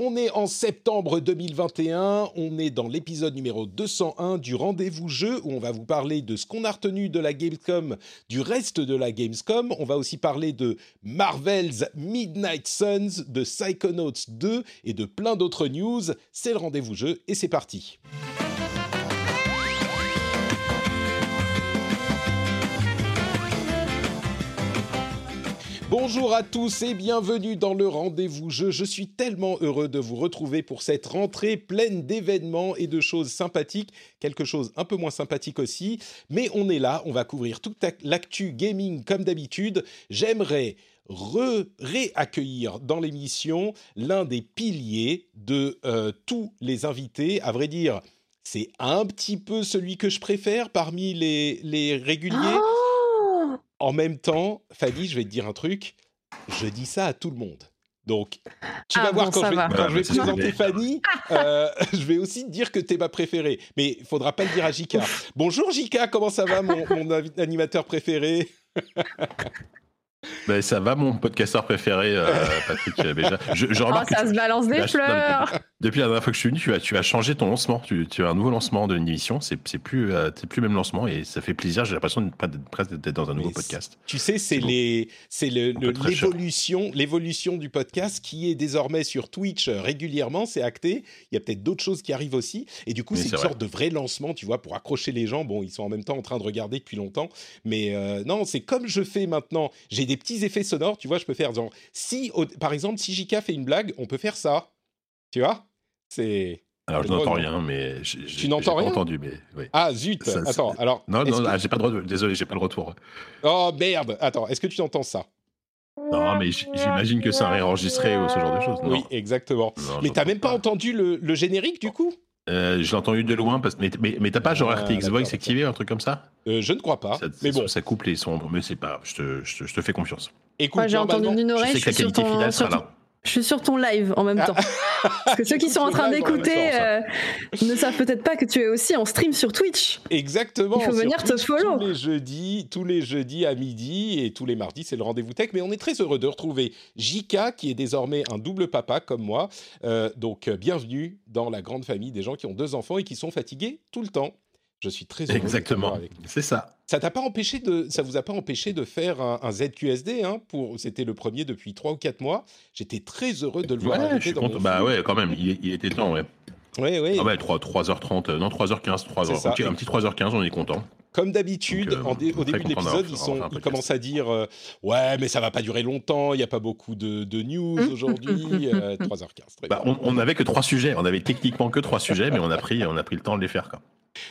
On est en septembre 2021, on est dans l'épisode numéro 201 du rendez-vous jeu où on va vous parler de ce qu'on a retenu de la Gamescom, du reste de la Gamescom. On va aussi parler de Marvel's Midnight Suns, de Psychonauts 2 et de plein d'autres news. C'est le rendez-vous jeu et c'est parti. Bonjour à tous et bienvenue dans le rendez-vous jeu. Je suis tellement heureux de vous retrouver pour cette rentrée pleine d'événements et de choses sympathiques, quelque chose un peu moins sympathique aussi, mais on est là, on va couvrir toute l'actu gaming comme d'habitude. J'aimerais réaccueillir dans l'émission l'un des piliers de euh, tous les invités, à vrai dire. C'est un petit peu celui que je préfère parmi les, les réguliers. Oh En même temps, Fanny, je vais te dire un truc. Je dis ça à tout le monde. Donc, tu Ah vas voir bon, quand je vais, va. quand je présenter Fanny, euh, je vais aussi te dire que t'es ma préférée. Mais il faudra pas le dire à Jika. Bonjour Jika, comment ça va, mon, animateur préféré? Ben, ça va, mon podcasteur préféré, euh, Patrick Béja. Je, je Oh, remarque ça tu- se balance des non, fleurs depuis la dernière fois que je suis venu, tu as, tu as changé ton lancement. Tu, tu as un nouveau lancement d'une émission. C'est c'est plus, euh, c'est plus le même lancement et ça fait plaisir. J'ai l'impression presque d'être dans un nouveau Mais podcast. Tu sais, c'est l'évolution, l'évolution du podcast qui est désormais sur Twitch euh, régulièrement. C'est acté. Il y a peut-être d'autres choses qui arrivent aussi. Et du coup, c'est c'est une vrai. sorte de vrai lancement, tu vois, pour accrocher les gens. Bon, ils sont en même temps en train de regarder depuis longtemps, mais euh, non, c'est comme je fais maintenant. J'ai des petits effets sonores, tu vois. Je peux faire genre si, au- par exemple, si Jika fait une blague, on peut faire ça. Tu vois? C'est Alors, je n'entends rien, mais Tu n'entends rien? entendu, mais oui. ah zut. Ça, Attends. Alors Non, non, que- ah, j'ai pas le droit. De... Désolé, j'ai pas le retour. oh merde. Attends. Est-ce que tu entends ça? Non, mais j'imagine que c'est un réenregistré ou ce genre de choses. Oui, exactement. Non, Mais t'as même pas entendu le, le générique du coup? Euh, je l'ai entendu de loin, parce... mais, mais, mais t'as pas genre Ah, RTX Voice activé, un truc comme ça, Euh, Je ne crois pas. ça, mais bon, ça coupe les sons, mais c'est pas. Je te, je te, je te fais confiance. écoute, j'ai entendu normalement- d'une Je oreille, sais que la qualité ton, finale sera là. Je suis sur ton live en même temps. Parce que ceux qui sont en train d'écouter euh, ne savent peut-être pas que tu es aussi en stream sur Twitch. Exactement. Il faut venir te follow. Tous les jeudis, tous les jeudis à midi et tous les mardis, c'est le rendez-vous tech. Mais on est très heureux de retrouver Jika, qui est désormais un double papa comme moi. Euh, donc, euh, bienvenue dans la grande famille des gens qui ont deux enfants et qui sont fatigués tout le temps. Je suis très heureux. Exactement. avec. C'est ça. Ça t'a pas empêché de, ça vous a pas empêché de faire un, un ZQSD hein, pour, c'était le premier depuis trois ou quatre mois. J'étais très heureux de le voir Ouais, je suis dans content. Bah ouais, quand même, il, il était temps, ouais. Ouais, ouais. Ah ouais, 3, 3h30, euh, non, 3h15, 3h, C'est ça. un petit, un petit 3h15, on est content. Comme d'habitude, euh, au début de l'épisode, ils, sont, ils commencent à dire euh, Ouais, mais ça va pas durer longtemps, il n'y a pas beaucoup de, de news Mmh. aujourd'hui. euh, 3h15, très Bah, bien. on, on avait que trois sujets, on avait techniquement que trois sujets, mais on a pris, on a pris le temps de les faire. Quoi.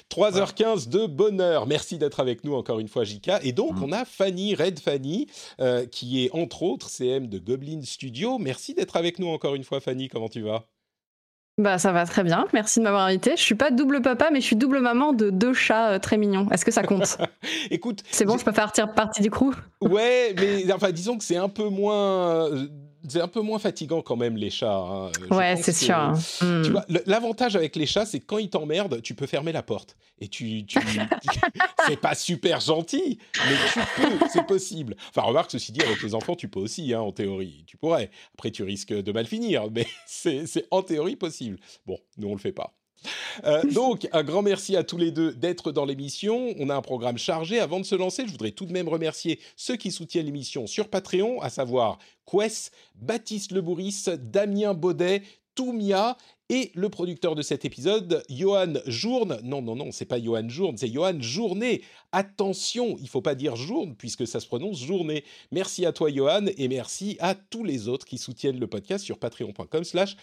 3h15 de bonheur. Merci d'être avec nous encore une fois, Jika. Et donc, Mm. on a Fanny, Red Fanny, euh, qui est entre autres CM de Goblin Studio. Merci d'être avec nous encore une fois, Fanny. Comment tu vas? Bah ça va très bien, merci de m'avoir invité. Je suis pas double papa, mais je suis double maman de deux chats euh, très mignons. Est-ce que ça compte? Écoute, C'est bon, je peux faire partir partie du crew? Ouais, mais enfin, disons que c'est un peu moins. C'est un peu moins fatigant quand même les chats. hein. Ouais, c'est sûr. hein. Hmm. Tu vois, le- l'avantage avec les chats, c'est que quand ils t'emmerdent, tu peux fermer la porte. Et tu, tu c'est pas super gentil, mais tu peux, c'est possible. Enfin, remarque ceci dit, avec les enfants, tu peux aussi, hein, en théorie, tu pourrais. Après, tu risques de mal finir, mais c'est c'est en théorie possible. Bon, nous on le fait pas. Euh, donc, un grand merci à tous les deux d'être dans l'émission. On a un programme chargé. Avant de se lancer, je voudrais tout de même remercier ceux qui soutiennent l'émission sur Patreon, à savoir Quest, Baptiste Lebouris, Damien Baudet, Toumia et le producteur de cet épisode, Johan Journe. Non, non, non, c'est pas Johan Journe, c'est Johan Journée. Attention, il faut pas dire Journe puisque ça se prononce Journée. Merci à toi, Johan, et merci à tous les autres qui soutiennent le podcast sur patreon.com/slash.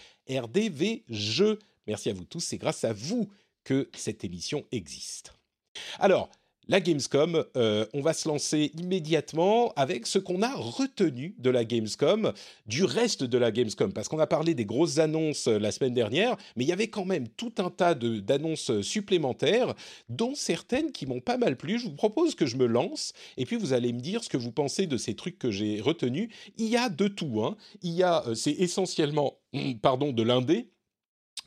Merci à vous tous, c'est grâce à vous que cette émission existe. Alors, la Gamescom. Euh, on va se lancer immédiatement avec ce qu'on a retenu de la Gamescom, du reste de la Gamescom, parce qu'on a parlé des grosses annonces euh, la semaine dernière, mais il y avait quand même tout un tas d'annonces supplémentaires, dont certaines qui m'ont pas mal plu. Je vous propose que je me lance, et puis vous allez me dire ce que vous pensez de ces trucs que j'ai retenus. Il y a de tout. Hein. Il y a, c'est essentiellement, pardon, de l'indé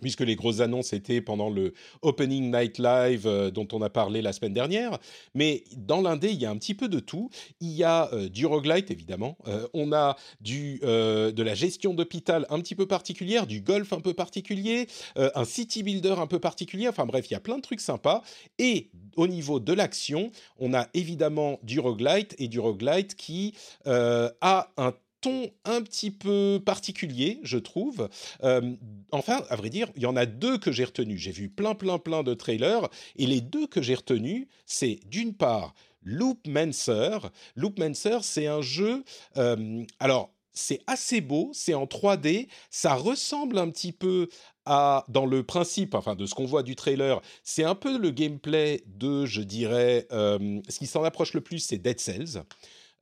puisque les grosses annonces étaient pendant le Opening Night Live euh, dont on a parlé la semaine dernière. Mais dans l'indé, il y a un petit peu de tout. Il y a euh, du roguelite, évidemment. Euh, on a du, de la gestion d'hôpital un petit peu particulière, du golf un peu particulier, un city builder un peu particulier. Enfin bref, il y a plein de trucs sympas. Et au niveau de l'action, on a évidemment du roguelite et du roguelite qui a un ton un petit peu particulier, je trouve. Euh, enfin, à vrai dire, il y en a deux que j'ai retenus. J'ai vu plein, plein, plein de trailers, et les deux que j'ai retenus, c'est d'une part Loopmancer. Loopmancer, c'est un jeu. Euh, alors, c'est assez beau, c'est en 3D, ça ressemble un petit peu à, dans le principe, enfin de ce qu'on voit du trailer, c'est un peu le gameplay de, je dirais, euh, ce qui s'en approche le plus, c'est Dead Cells.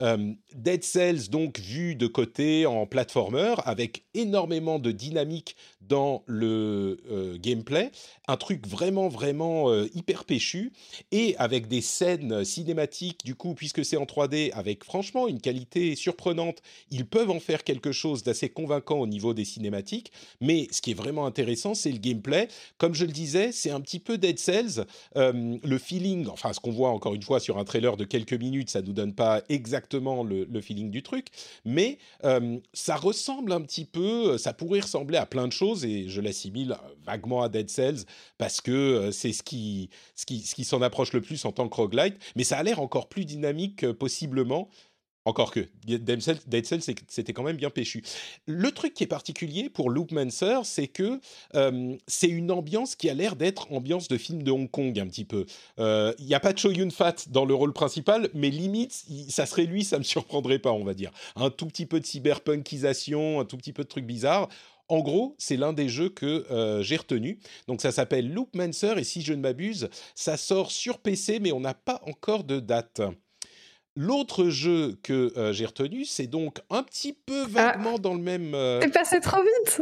Euh, Dead Cells, donc vu de côté en platformer, avec énormément de dynamique dans le euh, gameplay, un truc vraiment vraiment euh, hyper péchu et avec des scènes cinématiques du coup puisque c'est en 3D avec franchement une qualité surprenante, ils peuvent en faire quelque chose d'assez convaincant au niveau des cinématiques, mais ce qui est vraiment intéressant c'est le gameplay. Comme je le disais, c'est un petit peu Dead Cells, le feeling, enfin ce qu'on voit encore une fois sur un trailer de quelques minutes, ça nous donne pas exactement le, feeling du truc, mais euh, ça ressemble un petit peu, ça pourrait ressembler à plein de choses, et je l'assimile vaguement à Dead Cells, parce que euh, c'est ce qui, ce qui, ce qui s'en approche le plus en tant que roguelite, mais ça a l'air encore plus dynamique euh, possiblement. Encore que Dead Cells, c'était quand même bien péchu. Le truc qui est particulier pour Loopmancer, c'est que euh, c'est une ambiance qui a l'air d'être ambiance de film de Hong Kong un petit peu. Il n'y a pas de Cho Yun Fat dans le rôle principal, mais limite, ça serait lui, ça me surprendrait pas, on va dire. Un tout petit peu de cyberpunkisation, un tout petit peu de trucs bizarres. En gros, c'est l'un des jeux que euh, j'ai retenu. Donc ça s'appelle Loopmancer et si je ne m'abuse, ça sort sur PC, mais on n'a pas encore de date. L'autre jeu que euh, j'ai retenu, c'est donc un petit peu ah. vaguement dans le même. Euh... T'es passé trop vite.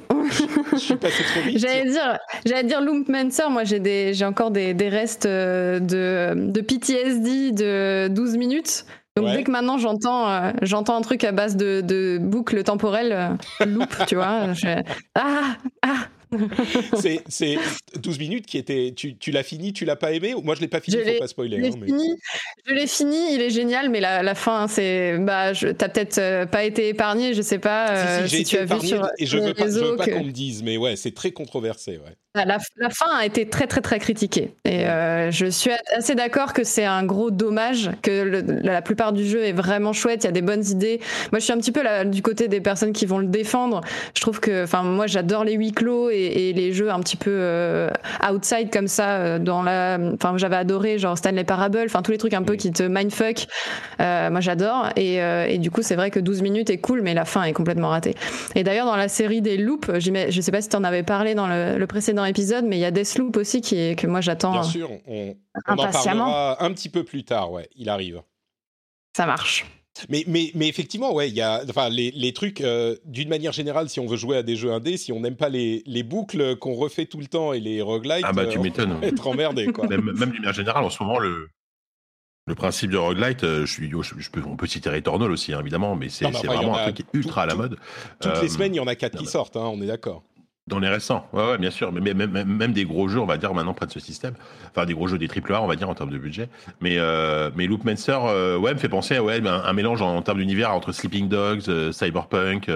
je, suis passé trop vite. J'allais dire, j'allais dire Loopmancer. Moi, j'ai des, j'ai encore des, des restes euh, de, de PTSD de 12 minutes. Donc dès que maintenant j'entends, euh, j'entends un truc à base de, de boucle temporelle, loop, tu vois, je... ah ah c'est 12 minutes qui étaient. Tu, tu l'as fini, tu l'as pas aimé Moi, je l'ai pas fini, je faut pas spoiler. Je l'ai hein, fini, je l'ai fini, il est génial, mais la, la fin, c'est. Bah, t'as peut-être euh, pas été épargné, je sais pas si, si, euh, tu as vu sur. Et je veux pas, je veux pas qu'on me dise, mais ouais, c'est très controversé, ouais. Ah, la, la, fin a été très très très critiquée et euh, je suis assez d'accord que c'est un gros dommage que la plupart du jeu est vraiment chouette, il y a des bonnes idées. Moi je suis un petit peu du côté des personnes qui vont le défendre. Je trouve que, enfin moi j'adore les huis clos et, et, les jeux un petit peu euh, outside comme ça. Euh, dans la, enfin j'avais adoré genre Stanley Parable, enfin tous les trucs un peu qui te mindfuck. moi j'adore et, et, du coup c'est vrai que 12 minutes est cool mais la fin est complètement ratée. Et d'ailleurs dans la série des loops, je sais pas si tu en avais parlé dans le, le précédent épisode, mais il y a Deathloop aussi qui est, que moi j'attends. Bien sûr, on, en parlera un petit peu plus tard, ouais, il arrive. Ça marche. Mais, mais, mais effectivement, ouais, il y a enfin, les, les trucs, euh, d'une manière générale, si on veut jouer à des jeux indés, si on n'aime pas les, les boucles qu'on refait tout le temps et les roguelites, ah bah, tu euh, on être emmerdé. Quoi. même, même d'une manière générale, en ce moment, le, le principe de roguelite, euh, je suis, je, peux, on peut citer Returnal aussi, hein, évidemment, mais c'est vraiment un truc qui est ultra à la mode. Toutes les semaines, il y en a quatre qui sortent, hein, on est d'accord. Dans les récents, ouais, bien sûr, mais même, des gros jeux, on va dire maintenant près de ce système, enfin des gros jeux des triple A, on va dire en termes de budget. Mais euh, mais Loopmancer, euh, ouais, me fait penser à ouais, un, mélange en, termes d'univers entre Sleeping Dogs, euh, Cyberpunk,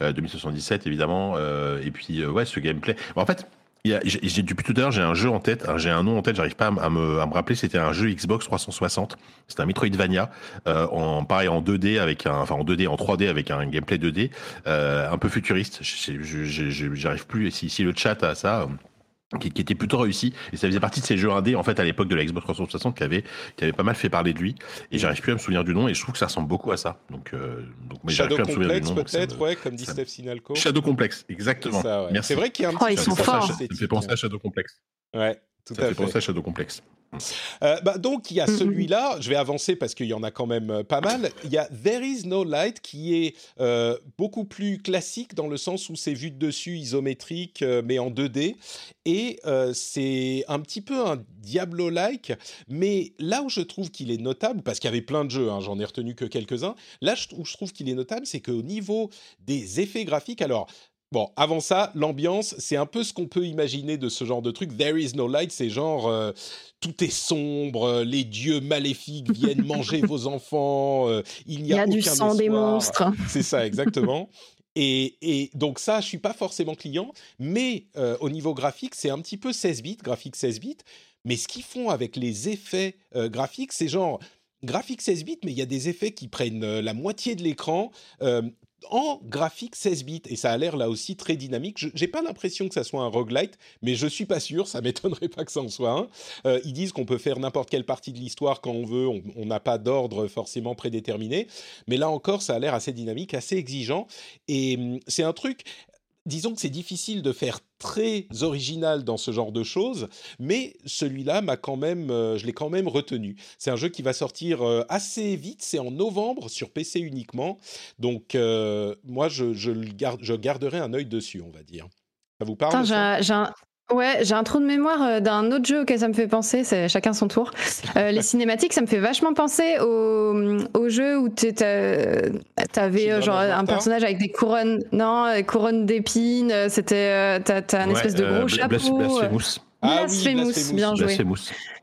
2077 euh, évidemment, et puis ouais, ce gameplay. en fait, j'ai depuis tout à l'heure, j'ai un jeu en tête, j'ai un nom en tête, j'arrive pas à me, à me, rappeler. C'était un jeu Xbox 360. C'était un Metroidvania, euh, en pareil en 2D avec un, enfin en 2D, en 3D avec un gameplay 2D, euh, un peu futuriste. J'arrive plus. Si, si le chat a ça, qui, qui, était plutôt réussi. Et ça faisait partie de ces jeux indés en fait à l'époque de la Xbox 360 qui avait qui avait pas mal fait parler de lui. Et j'arrive plus à me souvenir du nom et je trouve que ça ressemble beaucoup à ça. Donc, euh, donc mais Shadow Complex peut-être ouais comme dit Steph Sinalco. Shadow Complex exactement. C'est ouais. vrai qu'il y a un oh, ils sont forts. ça, me fait penser à Shadow Complex. Ouais tout ça à fait penser à Shadow Complex Euh, bah, donc il y a Mhm. celui-là, je vais avancer parce qu'il y en a quand même euh, pas mal. Il y a There is no light qui est euh, beaucoup plus classique dans le sens où c'est vu de dessus, isométrique, euh, mais en 2D. Et c'est un petit peu un Diablo-like, mais là où je trouve qu'il est notable, parce qu'il y avait plein de jeux, hein, j'en ai retenu que quelques-uns, là où je trouve qu'il est notable, c'est qu'au niveau des effets graphiques, alors Bon, avant ça, l'ambiance, c'est un peu ce qu'on peut imaginer de ce genre de truc. There is no light, c'est genre euh, tout est sombre, euh, les dieux maléfiques viennent manger vos enfants, euh, il n'y Il a, y a du sang des monstres. C'est ça, exactement. Et, et donc ça, je suis pas forcément client, mais euh, au niveau graphique, c'est un petit peu 16 bits, graphique 16 bits. Mais ce qu'ils font avec les effets graphiques, c'est genre graphique 16 bits, mais il y a des effets qui prennent la moitié de l'écran. euh, en graphique 16 bits et ça a l'air là aussi très dynamique. Je- J'ai pas l'impression que ça soit un roguelite, mais je suis pas sûr. Ça m'étonnerait pas que ça en soit un. Euh, ils disent qu'on peut faire n'importe quelle partie de l'histoire quand on veut. On on n'a pas d'ordre forcément prédéterminé, mais là encore, ça a l'air assez dynamique, assez exigeant. Et hum, c'est un truc. Disons que c'est difficile de faire très original dans ce genre de choses, mais celui-là m'a quand même, euh, je l'ai quand même retenu. C'est un jeu qui va sortir euh, assez vite, c'est en novembre sur PC uniquement, donc euh, moi je, je le garde, je garderai un œil dessus, on va dire. Ça vous parle Attends, ça? Ouais, j'ai un trou de mémoire euh, d'un autre jeu auquel ça me fait penser, c'est chacun son tour. Euh, les cinématiques, ça me fait vachement penser au, au jeu où tu avais euh, genre of un personnage avec des couronnes, non, couronnes d'épines, euh, c'était euh, t'as un Ouais, espèce de euh, gros Blas- chapeau. euh, Blasphemous. Ah oui, Blasphemous, Blasphemous, bien joué. Blasphemous.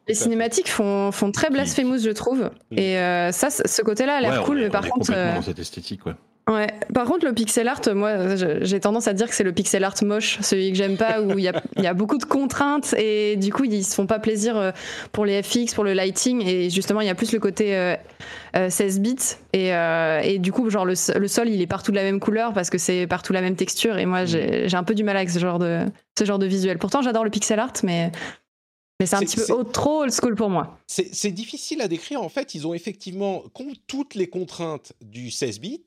Les cinématiques font, font très blasphemous, je trouve. Et euh, ça, ce côté-là a l'air Ouais, cool, est- mais on par est contre, complètement euh, dans cette esthétique, ouais. Ouais. Par contre, le pixel art, moi, j'ai tendance à dire que c'est le pixel art moche, celui que j'aime pas, où il y a, il y a beaucoup de contraintes et du coup, ils se font pas plaisir euh, pour les FX, pour le lighting et justement, il y a plus le côté euh, euh, 16 bits et, euh, et du coup, genre le, le sol, il est partout de la même couleur parce que c'est partout la même texture et moi, j'ai j'ai un peu du mal avec ce genre de, ce genre de visuel. Pourtant, j'adore le pixel art, mais, mais c'est un petit peu trop old school pour moi. C'est difficile à décrire. En fait, ils ont effectivement toutes les contraintes du 16 bits,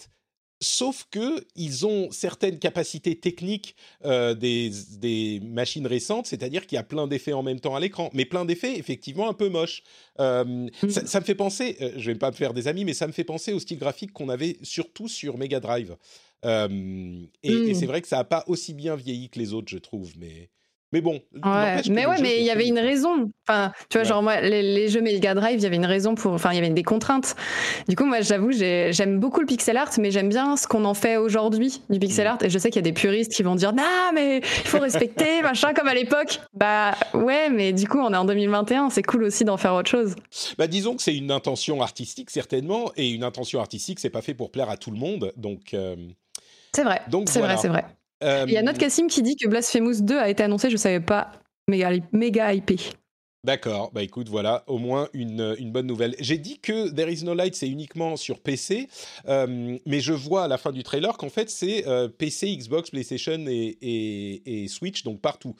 sauf que ils ont certaines capacités techniques euh, des, des machines récentes, c'est-à-dire qu'il y a plein d'effets en même temps à l'écran, mais plein d'effets effectivement un peu moches. Euh, ça, ça me fait penser, euh, je vais pas me faire des amis, mais ça me fait penser au style graphique qu'on avait surtout sur Mega Drive. Euh, et et Mm. c'est vrai que ça a pas aussi bien vieilli que les autres, je trouve, mais. Mais bon. Ouais, mais ouais, mais il y avait une raison. Enfin, tu vois, Ouais. genre moi, les, les jeux Mega Drive, il y avait une raison pour. Enfin, il y avait des contraintes. Du coup, moi, j'avoue, j'ai- j'aime beaucoup le pixel art, mais j'aime bien ce qu'on en fait aujourd'hui du pixel Mm. art. Et je sais qu'il y a des puristes qui vont dire, non, mais il faut respecter, machin, comme à l'époque. Bah ouais, mais du coup, on est en 2021, c'est cool aussi d'en faire autre chose. Bah, disons que c'est une intention artistique certainement, et une intention artistique, c'est pas fait pour plaire à tout le monde, donc. euh, C'est vrai. Donc C'est voilà. vrai, c'est vrai. Euh, Il y a notre Cassim qui dit que Blasphemous 2 a été annoncé, je savais pas. Méga, méga hypé. D'accord, bah écoute, voilà, au moins une, une bonne nouvelle. J'ai dit que There is no light, c'est uniquement sur PC, euh, mais je vois à la fin du trailer qu'en fait c'est euh, PC, Xbox, PlayStation et, et- et Switch, donc partout.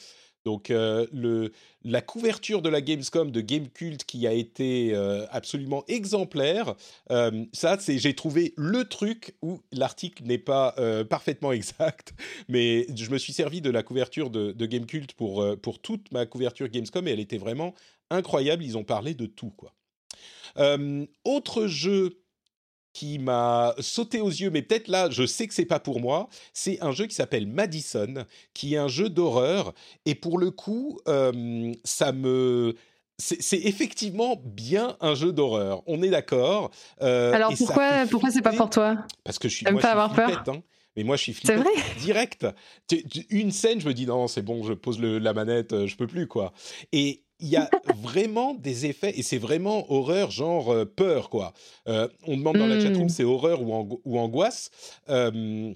Donc euh, la couverture de la Gamescom de Gamecult qui a été euh, absolument exemplaire, euh, ça j'ai trouvé le truc où l'article n'est pas parfaitement exact, mais je me suis servi de la couverture de, de Gamecult pour, pour toute ma couverture Gamescom et elle était vraiment incroyable, ils ont parlé de tout quoi. Autre jeu qui m'a sauté aux yeux, mais peut-être là, je sais que c'est pas pour moi. C'est un jeu qui s'appelle Madison, qui est un jeu d'horreur, et pour le coup, euh, ça me c'est effectivement bien un jeu d'horreur. On est d'accord. euh, Alors pourquoi, pourquoi c'est pas pour toi? Parce que je suis, moi, pas je avoir peur hein. Mais moi, je suis vrai? direct. Une scène, je me dis non, c'est bon, je pose le- la manette, euh, je peux plus quoi. Et il y a vraiment des effets, et c'est vraiment horreur, genre euh, peur quoi. Euh, on demande dans la Mm. chatroom c'est horreur ou, ango- ou angoisse. Euh,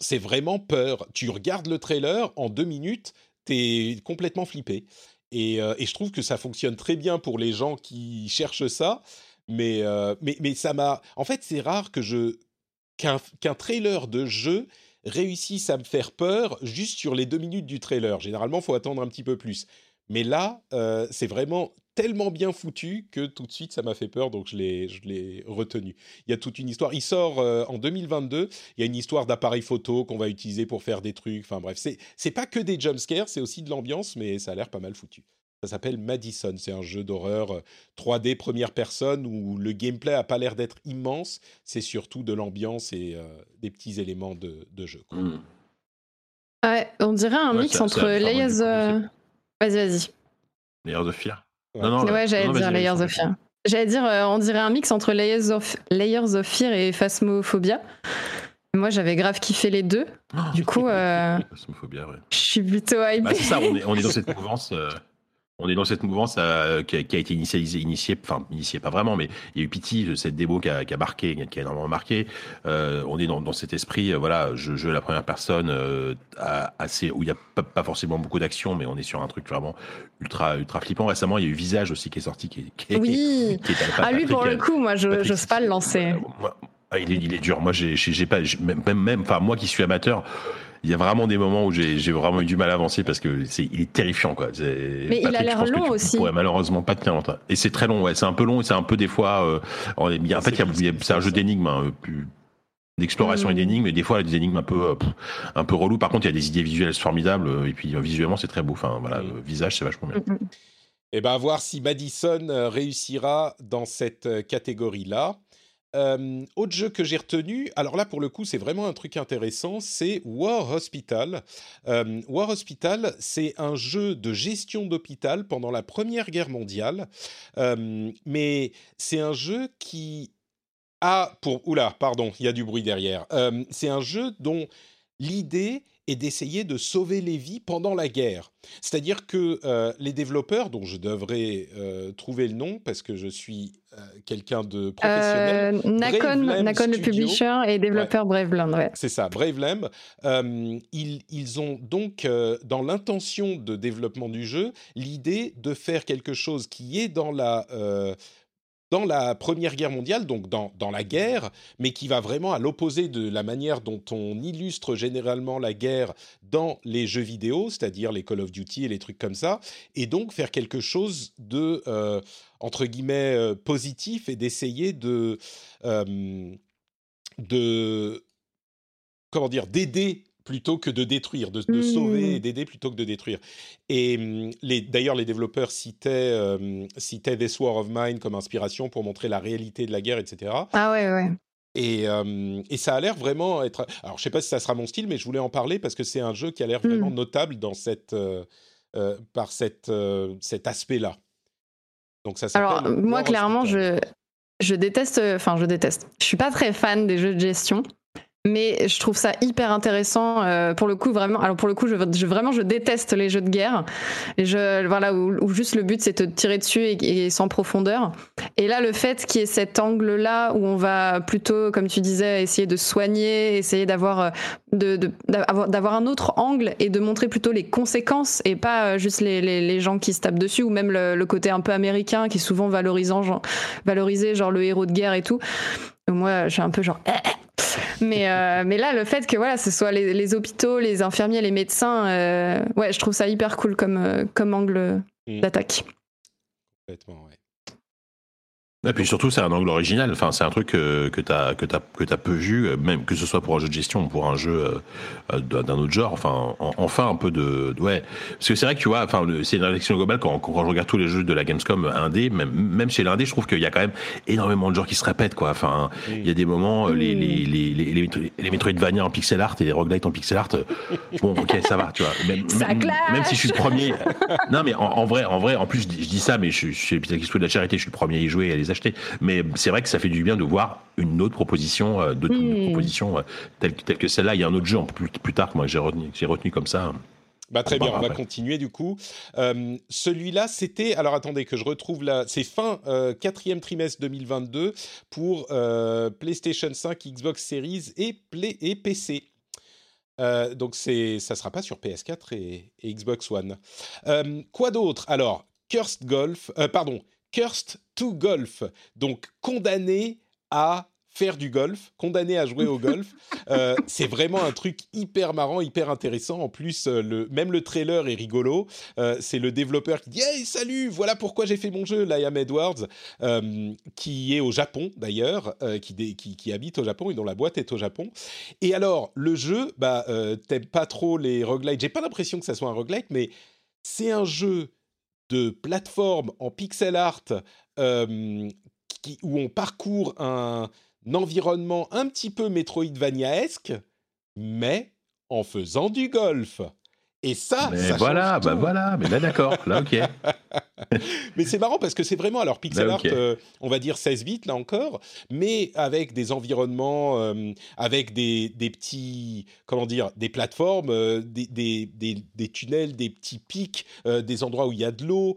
c'est vraiment peur. Tu regardes le trailer en deux minutes, t'es complètement flippé. Et, euh, et je trouve que ça fonctionne très bien pour les gens qui cherchent ça. Mais, euh, mais, mais ça m'a. En fait, c'est rare que je qu'un qu'un trailer de jeu réussisse à me faire peur juste sur les deux minutes du trailer. Généralement, il faut attendre un petit peu plus. Mais là, euh, c'est vraiment tellement bien foutu que tout de suite, ça m'a fait peur, donc je l'ai retenu. Il y a toute une histoire. Il sort euh, en 2022. Il y a une histoire d'appareil photo qu'on va utiliser pour faire des trucs. Enfin bref, c'est pas que des jumpscares, c'est aussi de l'ambiance, mais ça a l'air pas mal foutu. Ça s'appelle Madison. C'est un jeu d'horreur 3D première personne où le gameplay a pas l'air d'être immense. C'est surtout de l'ambiance et des petits éléments de, jeu. Hmm. Ouais, on dirait un mix entre Layers. Vas-y, vas-y. Layers of Fear. Non, non, ouais, j'allais dire Layers of Fear. J'allais dire, on dirait un mix entre Layers of, Layers of Fear et Phasmophobia. Moi, j'avais grave kiffé les deux. Oh, du coup, euh, je suis plutôt hype. Bah, c'est ça, on est, on est, dans cette mouvance. Euh, on est dans cette mouvance euh, qui, a, été initialisée, initiée, enfin initiée pas vraiment, mais il y a eu Pity, cette démo qui a, qui a marqué, qui a énormément marqué. on est dans, dans, cet esprit, voilà, je, je la première personne, assez où il n'y a pas, forcément beaucoup d'action, mais on est sur un truc vraiment ultra ultra flippant. Récemment, il y a eu Visage aussi qui est sorti, qui, qui oui. Qui ah lui pour le coup, moi, je n'ose pas le lancer. Il, est, il, est, dur. Moi, j'ai pas, même, même, enfin, moi qui suis amateur, il y a vraiment des moments où j'ai, vraiment eu du mal à avancer parce que c'est, il est terrifiant, quoi. Mais il a l'air long aussi. Ouais, malheureusement pas tenir longtemps. Et c'est très long, ouais. C'est un peu long et c'est un peu des fois. Euh, en fait, il y a, c'est un jeu d'énigmes, hein, d'exploration et mm. d'énigmes, et des fois des énigmes un peu euh, un peu relou. Par contre, il y a des idées visuelles formidables et puis euh, visuellement c'est très beau. Enfin voilà, le visage c'est vachement bien. Et eh ben à voir si Madison réussira dans cette catégorie-là autre jeu que j'ai retenu, alors là pour le coup c'est vraiment un truc intéressant, c'est War Hospital. War Hospital, c'est un jeu de gestion d'hôpital pendant la Première Guerre mondiale, mais c'est un jeu qui a pour oula pardon, il y a du bruit derrière. c'est un jeu dont l'idée est d'essayer de sauver les vies pendant la guerre. C'est-à-dire que euh, les développeurs, dont je devrais euh, trouver le nom parce que je suis euh, quelqu'un de professionnel. Nacon, Nacon le publisher et développeur ouais. Braveland, ouais. C'est ça, Braveland. Ils, ils, ont donc, dans l'intention de développement du jeu, l'idée de faire quelque chose qui est dans la dans la Première Guerre mondiale, donc dans, dans la guerre, mais qui va vraiment à l'opposé de la manière dont on illustre généralement la guerre dans les jeux vidéo, c'est-à-dire les Call of Duty et les trucs comme ça, et donc faire quelque chose de, euh, entre guillemets, euh, positif et d'essayer de, euh, de, comment dire, d'aider plutôt que de détruire, de, de sauver et mmh. d'aider plutôt que de détruire. Et mmh, d'ailleurs, les développeurs citaient, euh, citaient This War of Mine comme inspiration pour montrer la réalité de la guerre, etc. Ah ouais, ouais. Et, et, ça a l'air vraiment être. Alors, je sais pas si ça sera mon style, mais je voulais en parler parce que c'est un jeu qui a l'air vraiment mmh. notable dans cette, euh, euh, par cette, cet aspect-là. Donc, ça Alors, moi, clairement, je, je déteste. Enfin, je déteste. Je suis pas très fan des jeux de gestion mais je trouve ça hyper intéressant euh, pour le coup vraiment alors pour le coup je, je, vraiment je déteste les jeux de guerre. Et je voilà où, juste le but c'est de tirer dessus et, sans profondeur. Et là le fait qu'il y ait cet angle là où on va plutôt comme tu disais essayer de soigner essayer d'avoir euh, de, d'avoir un autre angle et de montrer plutôt les conséquences et pas euh, juste les, les, les gens qui se tapent dessus ou même le, côté un peu américain qui est souvent valorisant genre, valorisé genre le héros de guerre et tout moi je suis un peu genre eh, eh, mais, euh, mais là, le fait que voilà, ce soit les, hôpitaux, les infirmiers, les médecins, euh, ouais, je trouve ça hyper cool comme, euh, comme angle mm. d'attaque. Complètement, ouais. Et puis surtout, c'est un angle original. Enfin, c'est un truc que, que tu as, que as, que as peu vu, même que ce soit pour un jeu de gestion ou pour un jeu euh, d'un autre genre. Enfin, enfin un peu de, ouais. Parce que c'est vrai que tu vois, enfin, c'est une réflexion globale quand, quand, je regarde tous les jeux de la Gamescom indé, même, même chez l'indé, je trouve qu'il y a quand même énormément de genres qui se répètent, quoi. Enfin, il y a des moments, les, les, les, les, les Metroidvania en pixel art et les roguelites en pixel art, bon, ok, ça va, tu vois. Même, même, si je suis le premier. non, mais en, vrai, en vrai, en plus, je dis, ça, mais je, je suis de la charité, je suis le premier à y jouer, à les acheter. Mais c'est vrai que ça fait du bien de voir une autre proposition, euh, d'autres mmh. propositions euh, telles, que celle-là. Il y a un autre jeu plus, plus tard que moi j'ai retenu, comme ça. Bah, très bien, on va continuer du coup. Euh, celui-là, c'était. Alors attendez que je retrouve là. C'est fin quatrième trimestre 2022 pour PlayStation 5, Xbox Series et, Play et PC. donc c'est, ça sera pas sur PS4 et, et Xbox One. quoi d'autre? Alors, Cursed Golf, pardon, Cursed to Golf, donc condamné à faire du golf, condamné à jouer au golf. Euh, c'est vraiment un truc hyper marrant, hyper intéressant. En plus, euh, le, même le trailer est rigolo. Euh, c'est le développeur qui dit Hey, salut, voilà pourquoi j'ai fait mon jeu, Liam Edwards, qui est au Japon d'ailleurs, qui, qui, qui, habite au Japon et dont la boîte est au Japon. Et alors, le jeu, bah, t'aimes pas trop les roguelites. J'ai pas l'impression que ça soit un roguelite, mais c'est un jeu de plateforme en pixel art qui, où on parcourt un, environnement un petit peu Metroidvania-esque, mais en faisant du golf. Et ça, mais voilà, bah voilà, mais là d'accord, là ok. mais c'est marrant parce que c'est vraiment alors pixel art, euh, on va dire 16 bits là encore, mais avec des environnements, euh, avec des, des, petits, comment dire, des plateformes, euh, des, des, des, tunnels, des petits pics, des endroits où il y a de l'eau,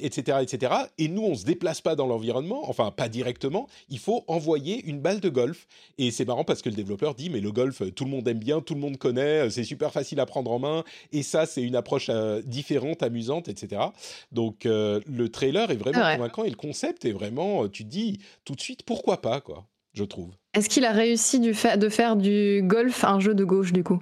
etc., etc. Et nous, on se déplace pas dans l'environnement, enfin pas directement. Il faut envoyer une balle de golf. Et c'est marrant parce que le développeur dit mais le golf, tout le monde aime bien, tout le monde connaît, c'est super facile à prendre en main et ça, c'est une approche euh, différente, amusante, etc. Donc, euh, le trailer est vraiment convaincant et le concept est vraiment, euh, tu te dis tout de suite, pourquoi pas, quoi, je trouve. Est-ce qu'il a réussi du de faire du golf un jeu de gauche, du coup?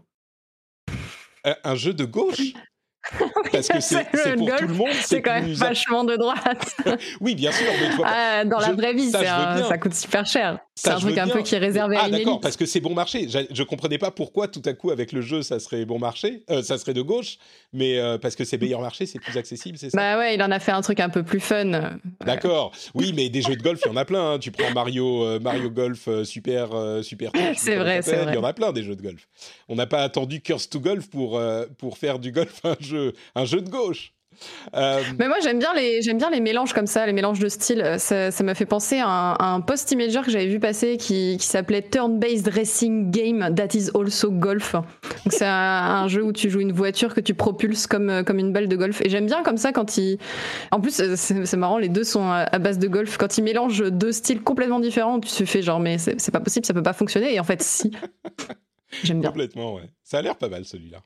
Un jeu de gauche? Parce que c'est pour tout le monde. C'est quand même vachement de droite. oui, bien sûr. Mais ah, dans la vraie vie, ça, ça, coûte super cher. C'est un truc un peu qui est réservé ah, à une Ah d'accord, parce que c'est bon marché. Je, ne comprenais pas pourquoi tout à coup avec le jeu ça serait bon marché, euh, ça serait de gauche, mais euh, parce que c'est meilleur marché, c'est plus accessible, c'est ça? Bah ouais, il en a fait un truc un peu plus fun. D'accord. Oui, mais des jeux de golf, il y en a plein. Hein. Tu prends Mario, euh, Mario Golf Super Super. C'est vrai, c'est vrai. Il y en a plein des jeux de golf. On n'a pas attendu Curse to Golf pour pour faire du golf un jeu un jeu de gauche. Euh, Mais moi j'aime bien les j'aime bien les mélanges comme ça, les mélanges de style. Ça, ça m'a fait penser à un, post-imager que j'avais vu passer qui, qui s'appelait Turn-based Racing Game That is also Golf. c'est un, jeu où tu joues une voiture que tu propulses comme comme une balle de golf. Et j'aime bien comme ça quand il. En plus c'est marrant, les deux sont à, base de golf. Quand ils mélangent deux styles complètement différents, tu te fais genre mais c'est pas possible, ça peut pas fonctionner. Et en fait si. J'aime bien. Complètement ouais. Ça a l'air pas mal celui-là.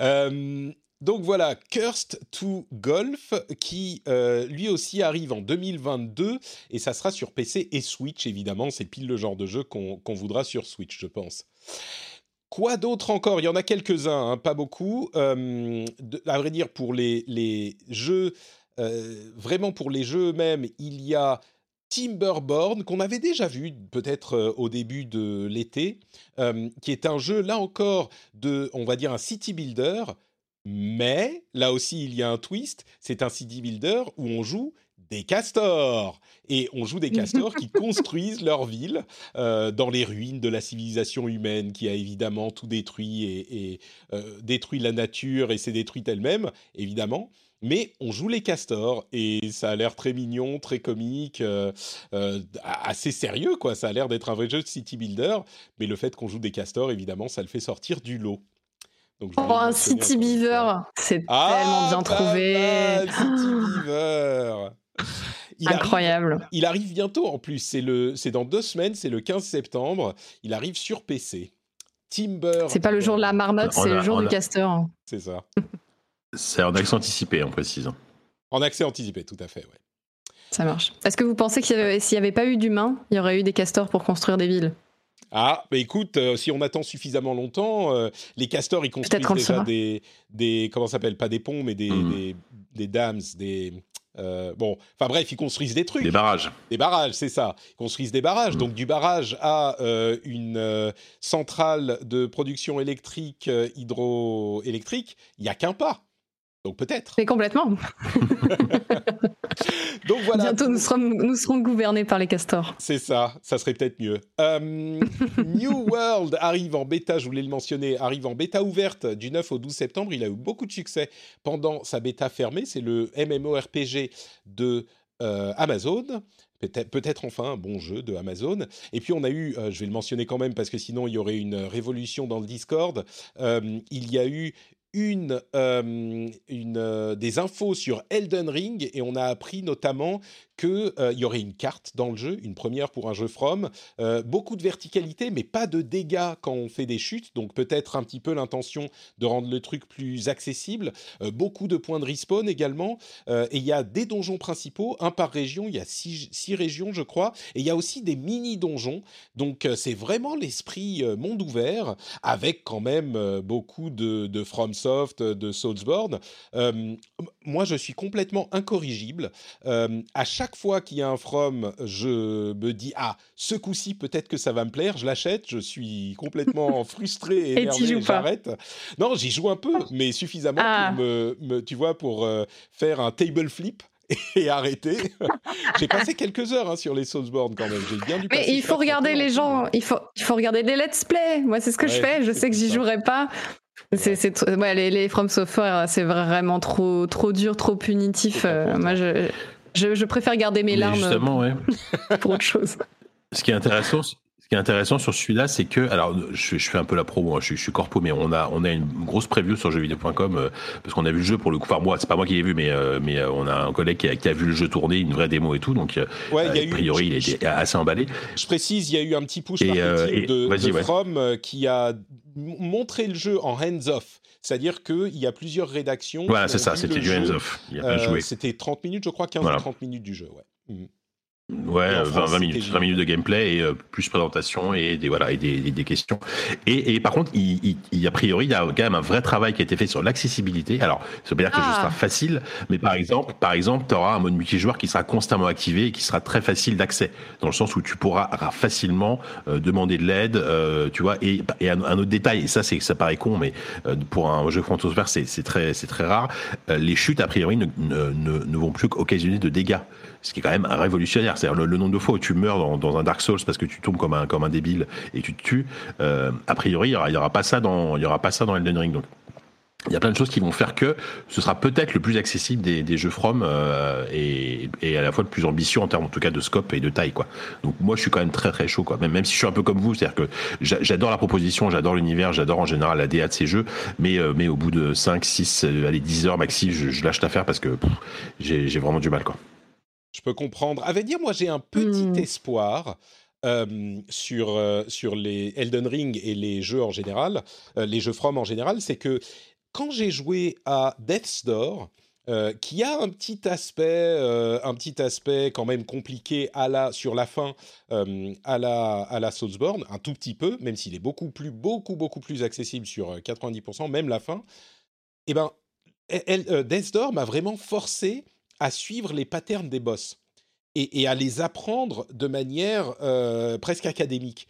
Euh, donc voilà, Cursed to Golf, qui euh, lui aussi arrive en 2022, et ça sera sur PC et Switch, évidemment. C'est pile le genre de jeu qu'on voudra sur Switch, je pense. Quoi d'autre encore? Il y en a quelques-uns, hein, pas beaucoup. Euh, à vrai dire, pour les, jeux, euh, vraiment pour les jeux eux-mêmes, il y a Timberborn, qu'on avait déjà vu peut-être au début de l'été, qui est un jeu, là encore, de, on va dire, un city builder mais là aussi, il y a un twist. C'est un city builder où on joue des castors. Et on joue des castors qui construisent leur ville euh, dans les ruines de la civilisation humaine qui a évidemment tout détruit et, euh, détruit la nature et s'est détruite elle-même, évidemment. Mais on joue les castors et ça a l'air très mignon, très comique, euh, assez sérieux quoi. Ça a l'air d'être un vrai jeu de city builder, mais le fait qu'on joue des castors, évidemment, ça le fait sortir du lot oh, un City Beaver, c'est ah, tellement bien trouvé. City Beaver. Incroyable. il arrive bientôt en plus. C'est le, c'est dans deux semaines. C'est le 15 septembre. Il arrive sur PC. Timber. C'est pas le jour de la marmotte, c'est le jour du castor. C'est ça. c'est en accès anticipé, en précisant. En accès anticipé, tout à fait, ouais. Ça marche. Est-ce que vous pensez que s'il n'y avait pas eu d'humains, il y aurait eu des castors pour construire des villes? Ah, bah écoute, euh, si on attend suffisamment longtemps, euh, les castors, ils construisent déjà des, des, comment s'appelle, pas des ponts, mais des, des, des, dams, des, euh, bon, enfin bref, ils construisent des trucs. Des barrages. Des barrages, c'est ça. Ils construisent des barrages. Hmm. Donc du barrage à une centrale de production électrique hydroélectrique, il n'y a qu'un pas. Donc peut-être. Mais complètement. Donc voilà. Bientôt, nous serons, nous serons gouvernés par les castors. C'est ça, ça serait peut-être mieux. Euh, New World arrive en bêta, je voulais le mentionner, arrive en bêta ouverte du 9 au 12 septembre. Il a eu beaucoup de succès pendant sa bêta fermée. C'est le MMORPG de euh, Amazon. Peut-être, peut-être enfin un bon jeu de Amazon. Et puis on a eu, euh, je vais le mentionner quand même parce que sinon il y aurait une révolution dans le Discord, il y a eu euh, euh, des infos sur Elden Ring et on a appris notamment qu'il euh, y aurait une carte dans le jeu, une première pour un jeu From, euh, beaucoup de verticalité, mais pas de dégâts quand on fait des chutes, donc peut-être un petit peu l'intention de rendre le truc plus accessible, beaucoup de points de respawn également, et il y a des donjons principaux, un par région, il y a six, six régions je crois, et il y a aussi des mini-donjons, donc c'est vraiment l'esprit monde ouvert, avec quand même beaucoup de From FromSoft, de Soulsborne. moi, je suis complètement incorrigible. à chaque fois qu'il y a un From, je me dis ah, ce coup-ci peut-être que ça va me plaire. Je l'achète. Je suis complètement frustré et énervé. J'arrête. Non, j'y joue un peu, mais suffisamment pour ah. me, tu vois, pour faire un table flip et arrêter. J'ai passé quelques heures hein, sur les Soulsborne quand même. J'ai bien dû Mais il faut regarder les gens, il faut, il faut regarder les let's play. Moi, c'est ce que je fais. Je sais que j'y jouerai pas. C'est, ouais, les, les From Software, c'est vraiment trop, trop dur, trop punitif. Euh, moi, je, je, préfère garder mes larmes justement, ouais. pour autre chose. Ce qui est intéressant, ce qui est intéressant sur celui-là, c'est que, alors, je, je, fais un peu la promo, hein, je, je, suis corpo, mais on a, on a une grosse preview sur jeuxvideo.com euh, parce qu'on a vu le jeu pour le coup. Enfin, moi, c'est pas moi qui l'ai vu, mais, euh, mais euh, on a un collègue qui a, qui a, vu le jeu tourner, une vraie démo et tout, donc ouais, a, a priori, il était assez emballé. Je précise, il y a eu un petit push et, marketing de, de From qui a montré le jeu en hands-off. C'est-à-dire qu'il y a plusieurs rédactions. Voilà, c'est ça, c'était du hands-off. C'était 30 minutes, je crois, 15 ou 30 minutes du jeu, ouais. Mmh. Ouais, 20, minutes, 20 minutes de gameplay et euh, plus présentation et des voilà et des, des, questions. Et, et, par contre, il, il, a priori, il y a quand même un vrai travail qui a été fait sur l'accessibilité. Alors, ça veut pas dire que ce sera ah. facile, mais par exemple, par exemple, tu auras un mode multijoueur qui sera constamment activé et qui sera très facile d'accès, dans le sens où tu pourras facilement euh, demander de l'aide, euh, tu vois. Et, et un, autre détail, et ça c'est ça paraît con, mais pour un jeu front c'est c'est très c'est très rare. les chutes a priori ne, ne, ne vont plus occasionner de dégâts ce qui est quand même révolutionnaire. C'est-à-dire le, nombre de fois où tu meurs dans, un Dark Souls parce que tu tombes comme un, comme un débile et tu te tues, euh, a priori, il n'y aura, aura, pas ça dans, aura pas ça dans Elden Ring. Donc, il y a plein de choses qui vont faire que ce sera peut-être le plus accessible des, jeux From euh, et, et, à la fois le plus ambitieux en termes en tout cas de scope et de taille quoi. Donc moi je suis quand même très très chaud quoi. Même, même si je suis un peu comme vous, c'est-à-dire que j'adore la proposition, j'adore l'univers, j'adore en général la DA de ces jeux, mais euh, mais au bout de 5, 6, allez 10 heures maxi, je, je lâche l'affaire parce que j'ai vraiment du mal quoi. Je peux comprendre. À vrai dire, moi, j'ai un petit hmm. espoir. sur, sur les Elden Ring et les jeux en général, les jeux From en général, c'est que quand j'ai joué à Death's Door, qui a un petit aspect, un petit aspect quand même compliqué à la, sur la fin à la, à la Soulsborne, un tout petit peu, même s'il est beaucoup plus, beaucoup, beaucoup plus accessible sur 90%, même la fin, et eh ben, Death's Door m'a vraiment forcé à suivre les patterns des boss et, à les apprendre de manière euh, presque académique.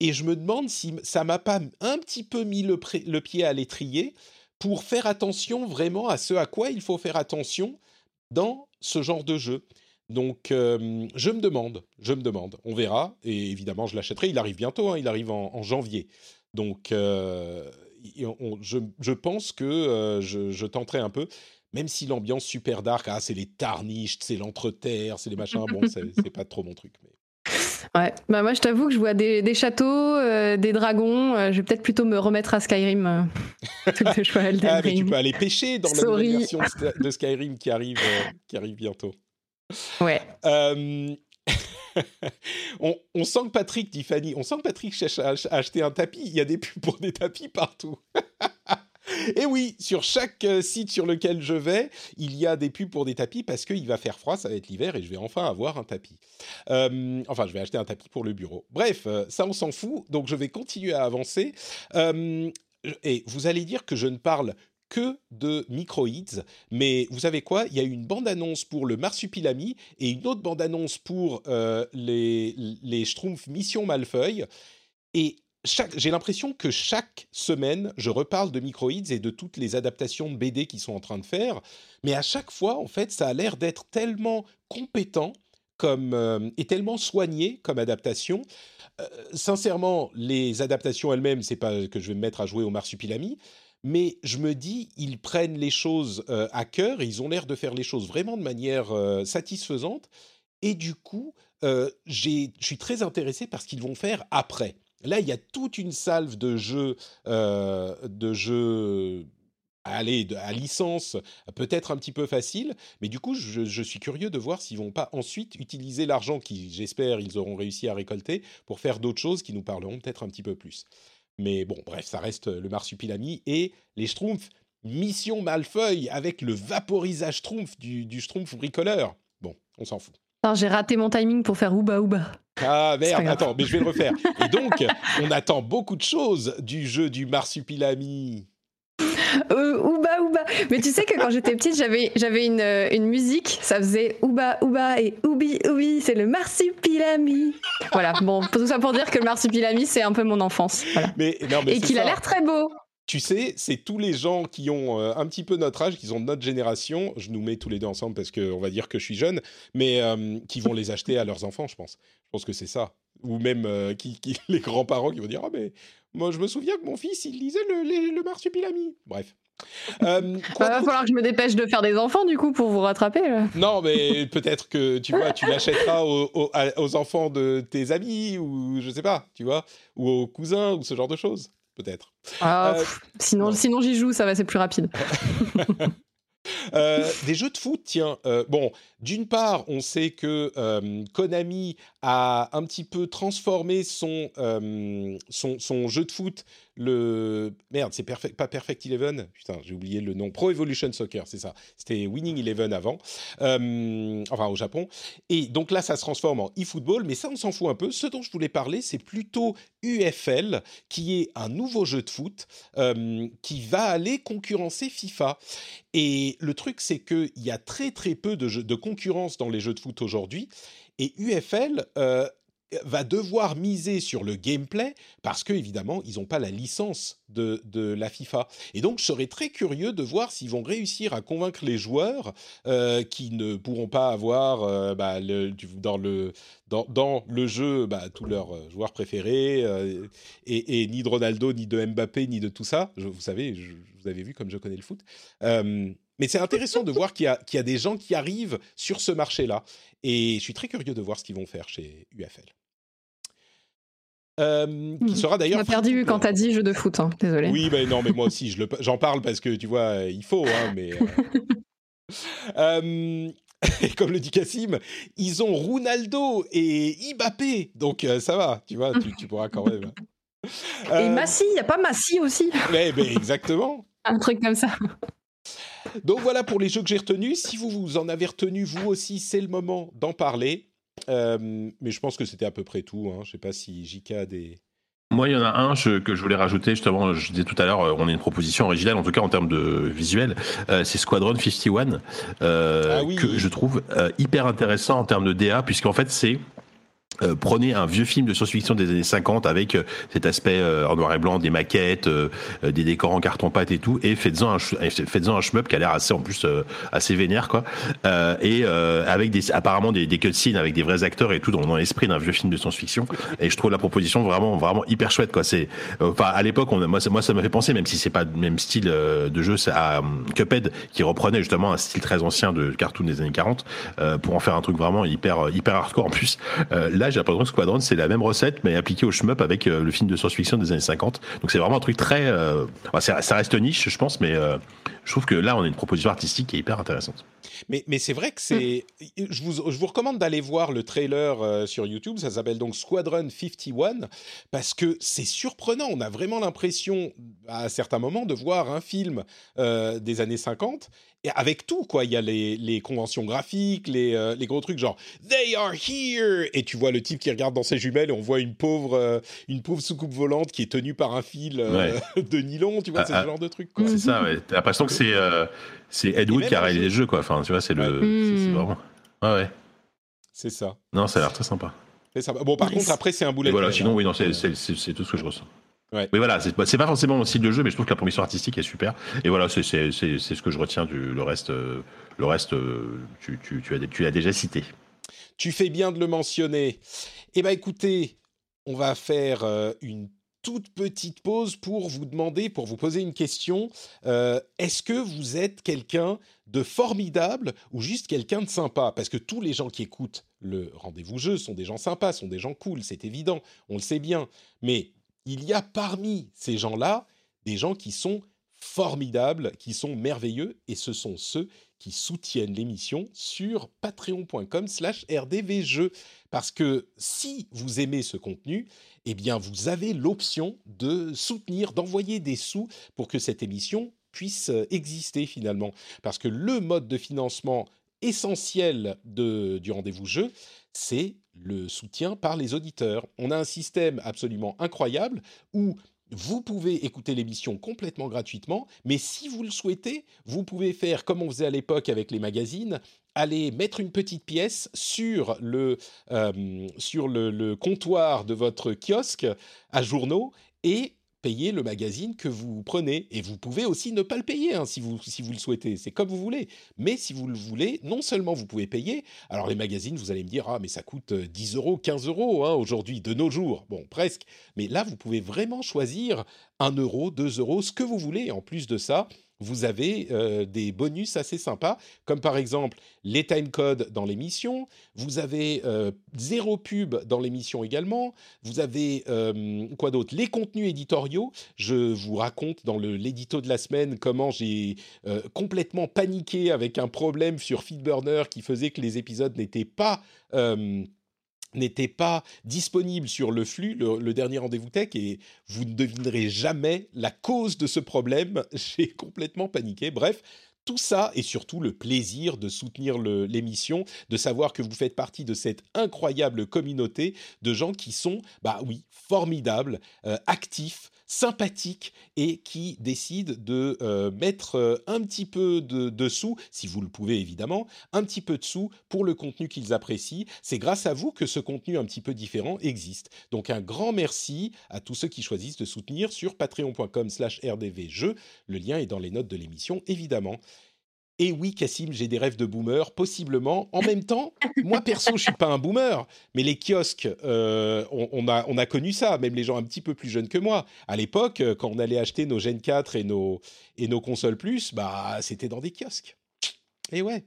Et je me demande si ça m'a pas un petit peu mis le, pied à l'étrier pour faire attention vraiment à ce à quoi il faut faire attention dans ce genre de jeu. Donc, euh, je me demande, je me demande, on verra, et évidemment, je l'achèterai. Il arrive bientôt, hein, il arrive en, janvier. Donc, euh, je, pense que je, je, tenterai un peu même si l'ambiance super dark, ah, c'est les tarnishes, c'est l'entreterre, c'est les machins, bon, c'est pas trop mon truc. Mais... Ouais, bah moi je t'avoue que je vois des, des châteaux, euh, des dragons, euh, je vais peut-être plutôt me remettre à Skyrim. Euh, ah, mais tu peux aller pêcher dans la nouvelle version de Skyrim qui arrive, qui arrive bientôt. Ouais. on, on, sent que Patrick, dit Fanny, on sent que Patrick cherche à acheter un tapis. Il y a des pubs pour des tapis partout. Et oui, sur chaque euh, site sur lequel je vais, il y a des pubs pour des tapis parce qu'il va faire froid, ça va être l'hiver et je vais enfin avoir un tapis. Euh, enfin, je vais acheter un tapis pour le bureau. Bref, euh, ça on s'en fout, donc je vais continuer à avancer. et vous allez dire que je ne parle que de Microids, mais vous savez quoi? Il y a une bande-annonce pour le Marsupilami et une autre bande-annonce pour les, les Schtroumpfs Mission Malfeuille. Et j'ai l'impression que chaque semaine, je reparle de Microids et de toutes les adaptations de BD qu'ils sont en train de faire, mais à chaque fois, en fait, ça a l'air d'être tellement compétent comme, euh, et tellement soigné comme adaptation. Euh, sincèrement, les adaptations elles-mêmes, c'est pas que je vais me mettre à jouer au Marsupilami, mais je me dis, ils prennent les choses euh, à cœur, ils ont l'air de faire les choses vraiment de manière satisfaisante, et du coup, je suis très intéressé par ce qu'ils vont faire après. Là, il y a toute une salve de jeux, euh, de jeux à licence, peut-être un petit peu facile, mais du coup, je, suis curieux de voir s'ils vont pas ensuite utiliser l'argent qui, j'espère, ils auront réussi à récolter pour faire d'autres choses qui nous parleront peut-être un petit peu plus. Mais bon, bref, ça reste le marsupilami et les schtroumpfs. Mission Malfeuille avec le vaporisage schtroumpf du, du schtroumpf bricoleur. Bon, on s'en fout. J'ai raté mon timing pour faire Ouba Ouba. Ah merde, attends, mais je vais le refaire. Et donc, on attend beaucoup de choses du jeu du Marsupilami. Euh, ouba, ouba. Mais tu sais que quand j'étais petite, j'avais, j'avais une, euh, une musique, ça faisait ouba, ouba et oubi, oubi, c'est le marsupilami. Voilà, bon, tout ça pour dire que le marsupilami, c'est un peu mon enfance. Voilà. Mais, non, mais Et qu'il a l'air très beau. Tu sais, c'est tous les gens qui ont euh, un petit peu notre âge, qui ont notre génération, je nous mets tous les deux ensemble parce qu'on va dire que je suis jeune, mais euh, qui vont les acheter à leurs enfants, je pense. Je pense que c'est ça. Ou même euh, qui, qui- les grands-parents qui vont dire Ah, mais moi, je me souviens que mon fils, il lisait le, le marsupilami. Bref. Euh, quoi Il va falloir que je me dépêche de faire des enfants, du coup, pour vous rattraper. là. Non, mais peut-être que tu vois, tu l'achèteras aux, aux- enfants de tes amis ou je sais pas, tu vois, ou aux cousins ou ce genre de choses, peut-être. Ah, Euh, sinon, non. sinon j'y joue, ça va, c'est plus rapide. Euh, des jeux de foot, tiens. bon, d'une part, on sait que Konami a un petit peu transformé son, euh, son, son jeu de foot. Le merde, c'est pas Perfect Eleven. Putain, j'ai oublié le nom. Pro Evolution Soccer, c'est ça. C'était Winning Eleven avant, Euh, enfin au Japon. Et donc là, ça se transforme en eFootball, mais ça, on s'en fout un peu. Ce dont je voulais parler, c'est plutôt UFL, qui est un nouveau jeu de foot euh, qui va aller concurrencer FIFA. Et le truc, c'est qu'il y a très très peu de, jeux- de concurrence dans les jeux de foot aujourd'hui. Et UFL euh, va devoir miser sur le gameplay parce que évidemment, ils n'ont pas la licence de, la FIFA. Et donc, je serais très curieux de voir s'ils vont réussir à convaincre les joueurs euh, qui ne pourront pas avoir euh, bah, dans le dans, le jeu bah, tous leurs joueurs préférés et, ni de Ronaldo, ni de Mbappé, ni de tout ça. Vous savez, je, vous avez vu comme je connais le foot. Euh, mais c'est intéressant de voir qu'il y, a- y a des gens qui arrivent sur ce marché-là. Et je suis très curieux de voir ce qu'ils vont faire chez UFL. Euh, qui Mhm. sera d'ailleurs. m'as perdu free-to-play. quand t'as dit jeu de foot, hein, désolé. Oui, mais non, mais moi aussi, je j'en parle parce que tu vois, euh, il faut, hein, mais. euh, euh, et comme le dit Cassim, ils ont Ronaldo et Mbappé, donc euh, ça va, tu vois, tu, tu pourras quand même. Et Euh, Massy, il y a pas Massy aussi? Mais- mais exactement. Un truc comme ça. Donc voilà pour les jeux que j'ai retenus. Si vous vous en avez retenu vous aussi, c'est le moment d'en parler. Euh, mais je pense que c'était à peu près tout. Hein. Je sais pas si JK a des. Moi, il y en a un je- que je voulais rajouter, justement, je disais tout à l'heure, euh, on a une proposition originale, en tout cas en termes de visuel, euh, c'est Squadron 51, euh, Ah oui. que je trouve euh, hyper intéressant en termes de DA, puisqu'en fait, c'est... euh, prenez un vieux film de science-fiction des années 50 avec euh, cet aspect euh, en noir et blanc, des maquettes, euh, euh, des décors en carton-pâte et tout, et faites-en un, faites-en un qui a l'air assez, en plus, euh, assez vénère, quoi. Et avec des, apparemment des, cutscenes avec des vrais acteurs et tout dans, l'esprit d'un vieux film de science-fiction. Et je trouve la proposition vraiment, vraiment hyper chouette, quoi. C'est, enfin, à l'époque, moi, ça, moi, ça me fait penser, même si c'est pas le même style de jeu, à Cuphead qui reprenait justement un style très ancien de cartoon des années 40 euh, pour en faire un truc vraiment hyper, hyper hardcore en plus. Là, j'ai l'impression que Squadron, c'est la même recette, mais appliquée au shmup avec euh, le film de science-fiction des années 50. Donc c'est vraiment un truc très, euh, enfin, ça, reste niche, je pense, mais euh, je trouve que là, on a une proposition artistique qui est hyper intéressante. Mais, mais c'est vrai que c'est. Je, vous, je vous recommande d'aller voir le trailer euh, sur YouTube. Ça s'appelle donc Squadron 51 parce que c'est surprenant. On a vraiment l'impression, à certains moments, de voir un film euh, des années 50 et avec tout quoi. Il y a les, les conventions graphiques, les, euh, les gros trucs genre They are here et tu vois le type qui regarde dans ses jumelles et on voit une pauvre euh, une pauvre soucoupe volante qui est tenue par un fil euh, de nylon. Tu vois, Ah, c'est ah. ce genre de truc quoi. C'est ça, ouais. T'as l'impression que c'est euh, c'est Ed Wood qui a réalisé le jeu, quoi. Enfin, tu vois, c'est le, Ouais. c'est- c'est Mm. vraiment. Ouais, ouais. C'est ça. Non, ça a l'air très sympa. C'est. Bon, par contre, après, c'est un boulet. Et voilà, sinon, oui, non, c'est tout ce que je ressens. Ouais. Mais voilà, c'est pas forcément mon style de jeu, mais je trouve que la proposition artistique est super. Et voilà, c'est ce que je retiens du le reste. euh, le reste, euh, tu, tu, tu, as, tu l'as déjà cité. Tu fais bien de le mentionner. Eh bien, écoutez, on va faire euh, une toute petite pause pour vous demander, pour vous poser une question. Euh, Est-ce que vous êtes quelqu'un de formidable ou juste quelqu'un de sympa? Parce que tous les gens qui écoutent le rendez-vous jeu sont des gens sympas, sont des gens cool, c'est évident, on le sait bien. Mais il y a parmi ces gens-là des gens qui sont formidables, qui sont merveilleux, et ce sont ceux qui soutiennent l'émission sur patreon.com slash rdvjeux. Parce que si vous aimez ce contenu, eh bien vous avez l'option de soutenir, d'envoyer des sous pour que cette émission puisse euh, exister finalement. Parce que le mode de financement essentiel du rendez-vous jeu, c'est le soutien par les auditeurs. On a un système absolument incroyable où vous pouvez écouter l'émission complètement gratuitement, mais si vous le souhaitez, vous pouvez faire comme on faisait à l'époque avec les magazines, aller mettre une petite pièce sur le, euh, sur le, le comptoir de votre kiosque à journaux et payer le magazine que vous prenez. Et vous pouvez aussi ne pas le payer hein, si, vous, le souhaitez. C'est comme vous voulez. Mais si vous le voulez, non seulement vous pouvez payer, alors les magazines, vous allez me dire, ah mais ça coûte 10 euros, 15 euros hein, aujourd'hui, de nos jours. Bon, presque. Mais là, vous pouvez vraiment choisir 1 euro, 2 euros, ce que vous voulez. En plus de ça, vous avez euh, des bonus assez sympas, comme par exemple les timecodes dans l'émission, vous avez euh, zéro pub dans l'émission également, vous avez euh, quoi d'autre Les contenus éditoriaux, je vous raconte dans l'édito de la semaine comment j'ai complètement paniqué avec un problème sur Feedburner qui faisait que les épisodes n'étaient pas n'était pas disponible sur le flux, le, dernier rendez-vous tech, et vous ne devinerez jamais la cause de ce problème. J'ai complètement paniqué. Bref, tout ça et surtout le plaisir de soutenir l'émission, de savoir que vous faites partie de cette incroyable communauté de gens qui sont, bah oui, formidables, euh, actifs, sympathiques et qui décident de euh, mettre euh, un petit peu de, sous, si vous le pouvez évidemment, un petit peu de sous pour le contenu qu'ils apprécient. C'est grâce à vous que ce contenu un petit peu différent existe. Donc un grand merci à tous ceux qui choisissent de soutenir sur patreon.com slash rdvjeux. Le lien est dans les notes de l'émission évidemment. Et oui, Cassim, j'ai des rêves de boomer, possiblement. En même temps, moi perso, je suis pas un boomer, mais les kiosques, euh, on, a, on a connu ça, même les gens un petit peu plus jeunes que moi. À l'époque, euh, quand on allait acheter nos Gen 4 et nos, et nos consoles plus, bah, c'était dans des kiosques. Et ouais.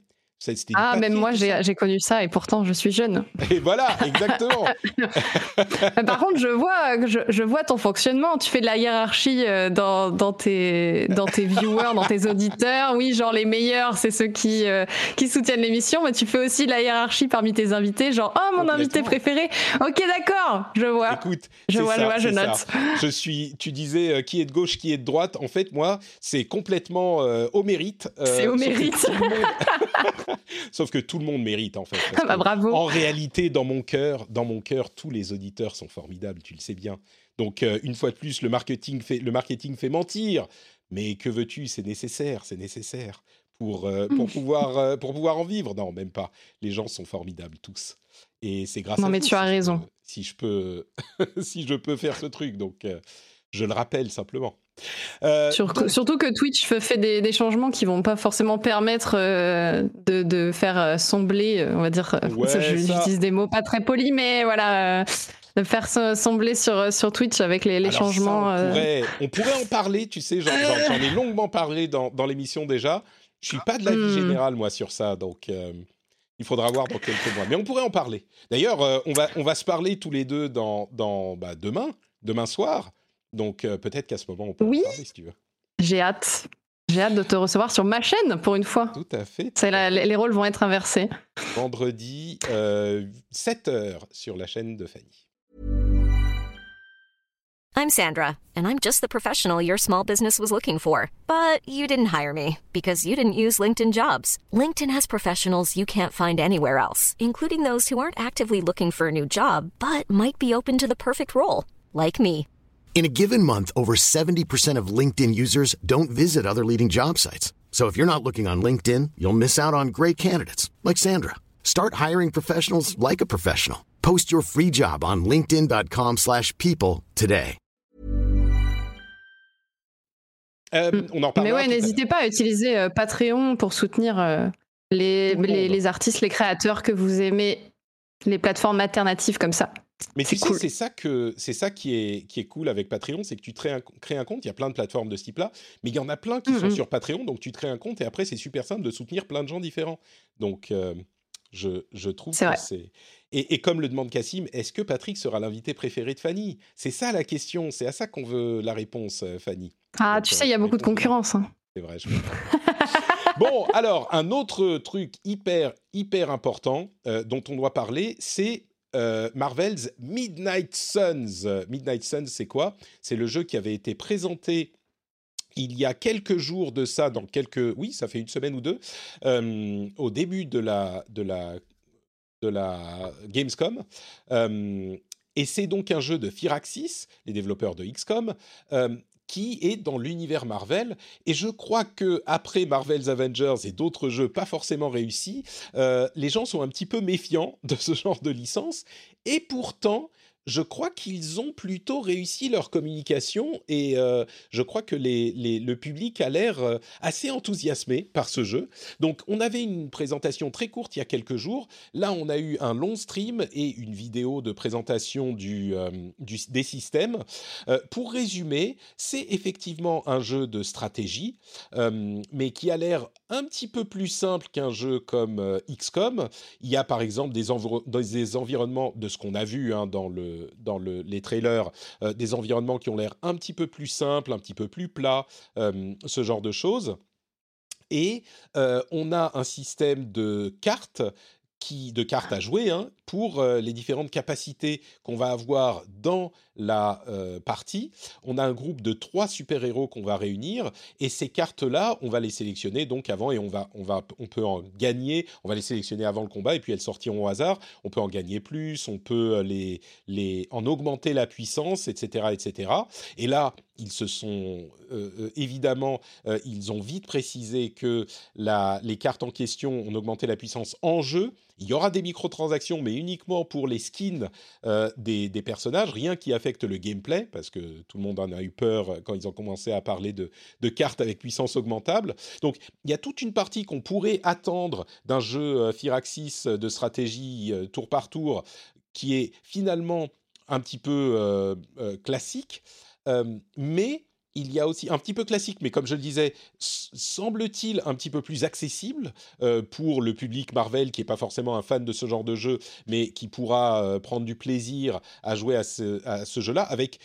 Ah, même moi, j'ai connu ça et pourtant, je suis jeune. Et voilà, exactement. Par contre, je vois, je, je, vois ton fonctionnement. Tu fais de la hiérarchie euh, dans, dans, tes, dans tes viewers, dans tes auditeurs. Oui, genre les meilleurs, c'est ceux qui, euh, qui soutiennent l'émission, mais tu fais aussi de la hiérarchie parmi tes invités. Genre, oh, mon invité préféré. Ok, d'accord, je vois. Écoute, je vois, je vois, je note. Je suis, tu disais euh, qui est de gauche, qui est de droite. En fait, moi, c'est complètement au mérite. c'est au mérite. Sauf que tout le monde mérite en fait. Ah bah, bravo. En réalité, dans mon cœur, dans mon cœur, tous les auditeurs sont formidables. Tu le sais bien. Donc euh, une fois de plus, le marketing fait le marketing fait mentir. Mais que veux-tu? C'est nécessaire, c'est nécessaire pour euh, pour pouvoir euh, pour pouvoir en vivre. Non, même pas. Les gens sont formidables tous. Et c'est grâce non, à mais tu as raison. si je peux si je peux faire ce truc, donc je le rappelle simplement. Euh, surtout que Twitch fait des, changements qui vont pas forcément permettre euh, de, faire euh, sembler, on va dire, j'utilise des mots pas très polis, mais voilà, de faire sembler sur, sur Twitch avec les, changements. on, pourrait, en parler, tu sais, j'en ai longuement parlé dans, l'émission déjà. Je suis pas de l'avis hmm. général, moi, sur ça, donc il faudra voir dans quelques mois. Mais on pourrait en parler. D'ailleurs, on, va, on va se parler tous les deux dans, dans bah, demain, demain soir. Donc euh, peut-être qu'à ce moment, on peut oui. en parler si tu veux. J'ai hâte. J'ai hâte de te recevoir sur ma chaîne pour une fois. Tout à fait. les rôles vont être inversés. Vendredi, euh, 7h sur la chaîne de Fanny. I'm Sandra, and I'm just the professional your small business was looking for. But you didn't hire me because you didn't use LinkedIn jobs. LinkedIn has professionals you can't find anywhere else, including those who aren't actively looking for a new job, but might be open to the perfect role, like me. In a given month, over 70% of LinkedIn users don't visit other leading job sites. So if you're not looking on LinkedIn, you'll miss out on great candidates like Sandra. Start hiring professionals like a professional. Post your free job on linkedin.com/people today. Euh, on en Mais ouais, n'hésitez pas à utiliser euh, Patreon pour soutenir euh, les, les, les artistes, les créateurs que vous aimez, les plateformes alternatives comme ça. Mais tu sais, c'est ça que c'est ça qui est qui est cool avec Patreon, c'est que tu crées un, crées un compte. Il y a plein de plateformes de ce type-là, mais il y en a plein qui sont sur Patreon. Donc tu crées un compte et après c'est super simple de soutenir plein de gens différents. Donc euh, je, je, trouve que c'est et, et, comme le demande Cassim, est-ce que Patrick sera l'invité préféré de Fanny? C'est ça la question. C'est à ça qu'on veut la réponse, euh, Fanny. Ah, tu sais, il y a beaucoup de concurrence. Hein. C'est vrai. Je bon, alors un autre truc hyper hyper important euh, dont on doit parler, c'est euh, Marvel's Midnight Suns. Midnight Suns, c'est quoi? C'est le jeu qui avait été présenté il y a quelques jours de ça, dans quelques, oui, ça fait une semaine ou deux, euh, au début de la de la de la Gamescom. Euh, et c'est donc un jeu de Firaxis, les développeurs de XCOM, qui est dans l'univers Marvel. Et je crois que après Marvel's Avengers et d'autres jeux pas forcément réussis, les gens sont un petit peu méfiants de ce genre de licence. Et pourtant, je crois qu'ils ont plutôt réussi leur communication et euh, je crois que le public a l'air euh, assez enthousiasmé par ce jeu. Donc on avait une présentation très courte il y a quelques jours. Là on a eu un long stream et une vidéo de présentation du, euh, des systèmes. pour résumer, c'est effectivement un jeu de stratégie, mais qui a l'air un petit peu plus simple qu'un jeu comme XCOM. Il y a par exemple des, environnements de ce qu'on a vu hein, dans le dans les trailers euh, des environnements qui ont l'air un petit peu plus simples, un petit peu plus plats, euh, ce genre de choses. Et euh, on a un système de cartes de cartes à jouer hein, pour les différentes capacités qu'on va avoir dans la euh, partie. On a un groupe de trois super-héros qu'on va réunir et ces cartes-là, on va les sélectionner donc avant et on va, on va, on peut en gagner. On va les sélectionner avant le combat et puis elles sortiront au hasard. On peut en gagner plus, on peut euh, les, les en augmenter la puissance, etc., etc. Et là, ils se sont évidemment, ils ont vite précisé que la, les cartes en question ont augmenté la puissance en jeu il y aura des microtransactions, mais uniquement pour les skins euh, des, personnages, rien qui affecte le gameplay, parce que tout le monde en a eu peur quand ils ont commencé à parler de, cartes avec puissance augmentable. Donc il y a toute une partie qu'on pourrait attendre d'un jeu euh, Firaxis de stratégie euh, tour par tour, qui est finalement un petit peu classique, mais il y a aussi un petit peu classique, mais comme je le disais, semble-t-il un petit peu plus accessible euh, pour le public Marvel qui n'est pas forcément un fan de ce genre de jeu, mais qui pourra euh, prendre du plaisir à jouer à ce, jeu-là avec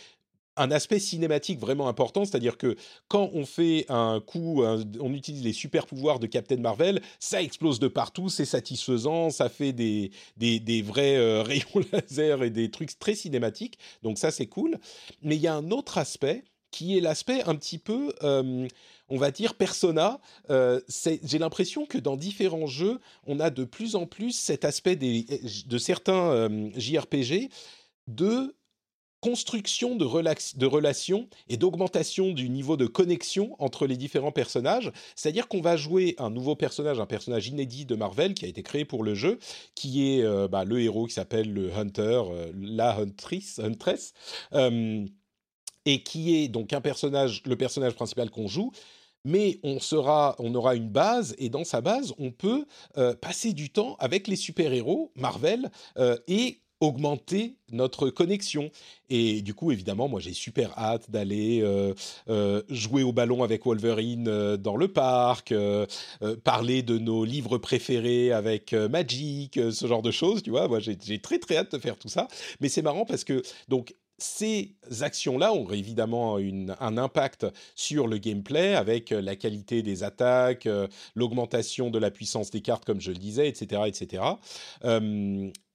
un aspect cinématique vraiment important, c'est-à-dire que quand on fait un coup, on utilise les super pouvoirs de Captain Marvel, ça explose de partout, c'est satisfaisant, ça fait des, vrais euh, rayons laser et des trucs très cinématiques, donc ça c'est cool. Mais il y a un autre aspect qui est l'aspect un petit peu, euh, on va dire, persona. Euh, j'ai l'impression que dans différents jeux, on a de plus en plus cet aspect de certains euh, JRPG de construction de, relations et d'augmentation du niveau de connexion entre les différents personnages. C'est-à-dire qu'on va jouer un nouveau personnage, un personnage inédit de Marvel qui a été créé pour le jeu, qui est bah, le héros qui s'appelle le Hunter, la. Huntress et qui est donc un personnage, le personnage principal qu'on joue. Mais on, sera, on aura une base et dans sa base, on peut euh, passer du temps avec les super-héros Marvel euh, et augmenter notre connexion. Et du coup, évidemment, moi j'ai super hâte d'aller euh, jouer au ballon avec Wolverine dans le parc, parler de nos livres préférés avec Magic, ce genre de choses, tu vois. Moi j'ai très très hâte de faire tout ça. Mais c'est marrant parce que, donc, ces actions-là ont évidemment un impact sur le gameplay avec euh, la qualité des attaques, euh, l'augmentation de la puissance des cartes, comme je le disais, etc., etc.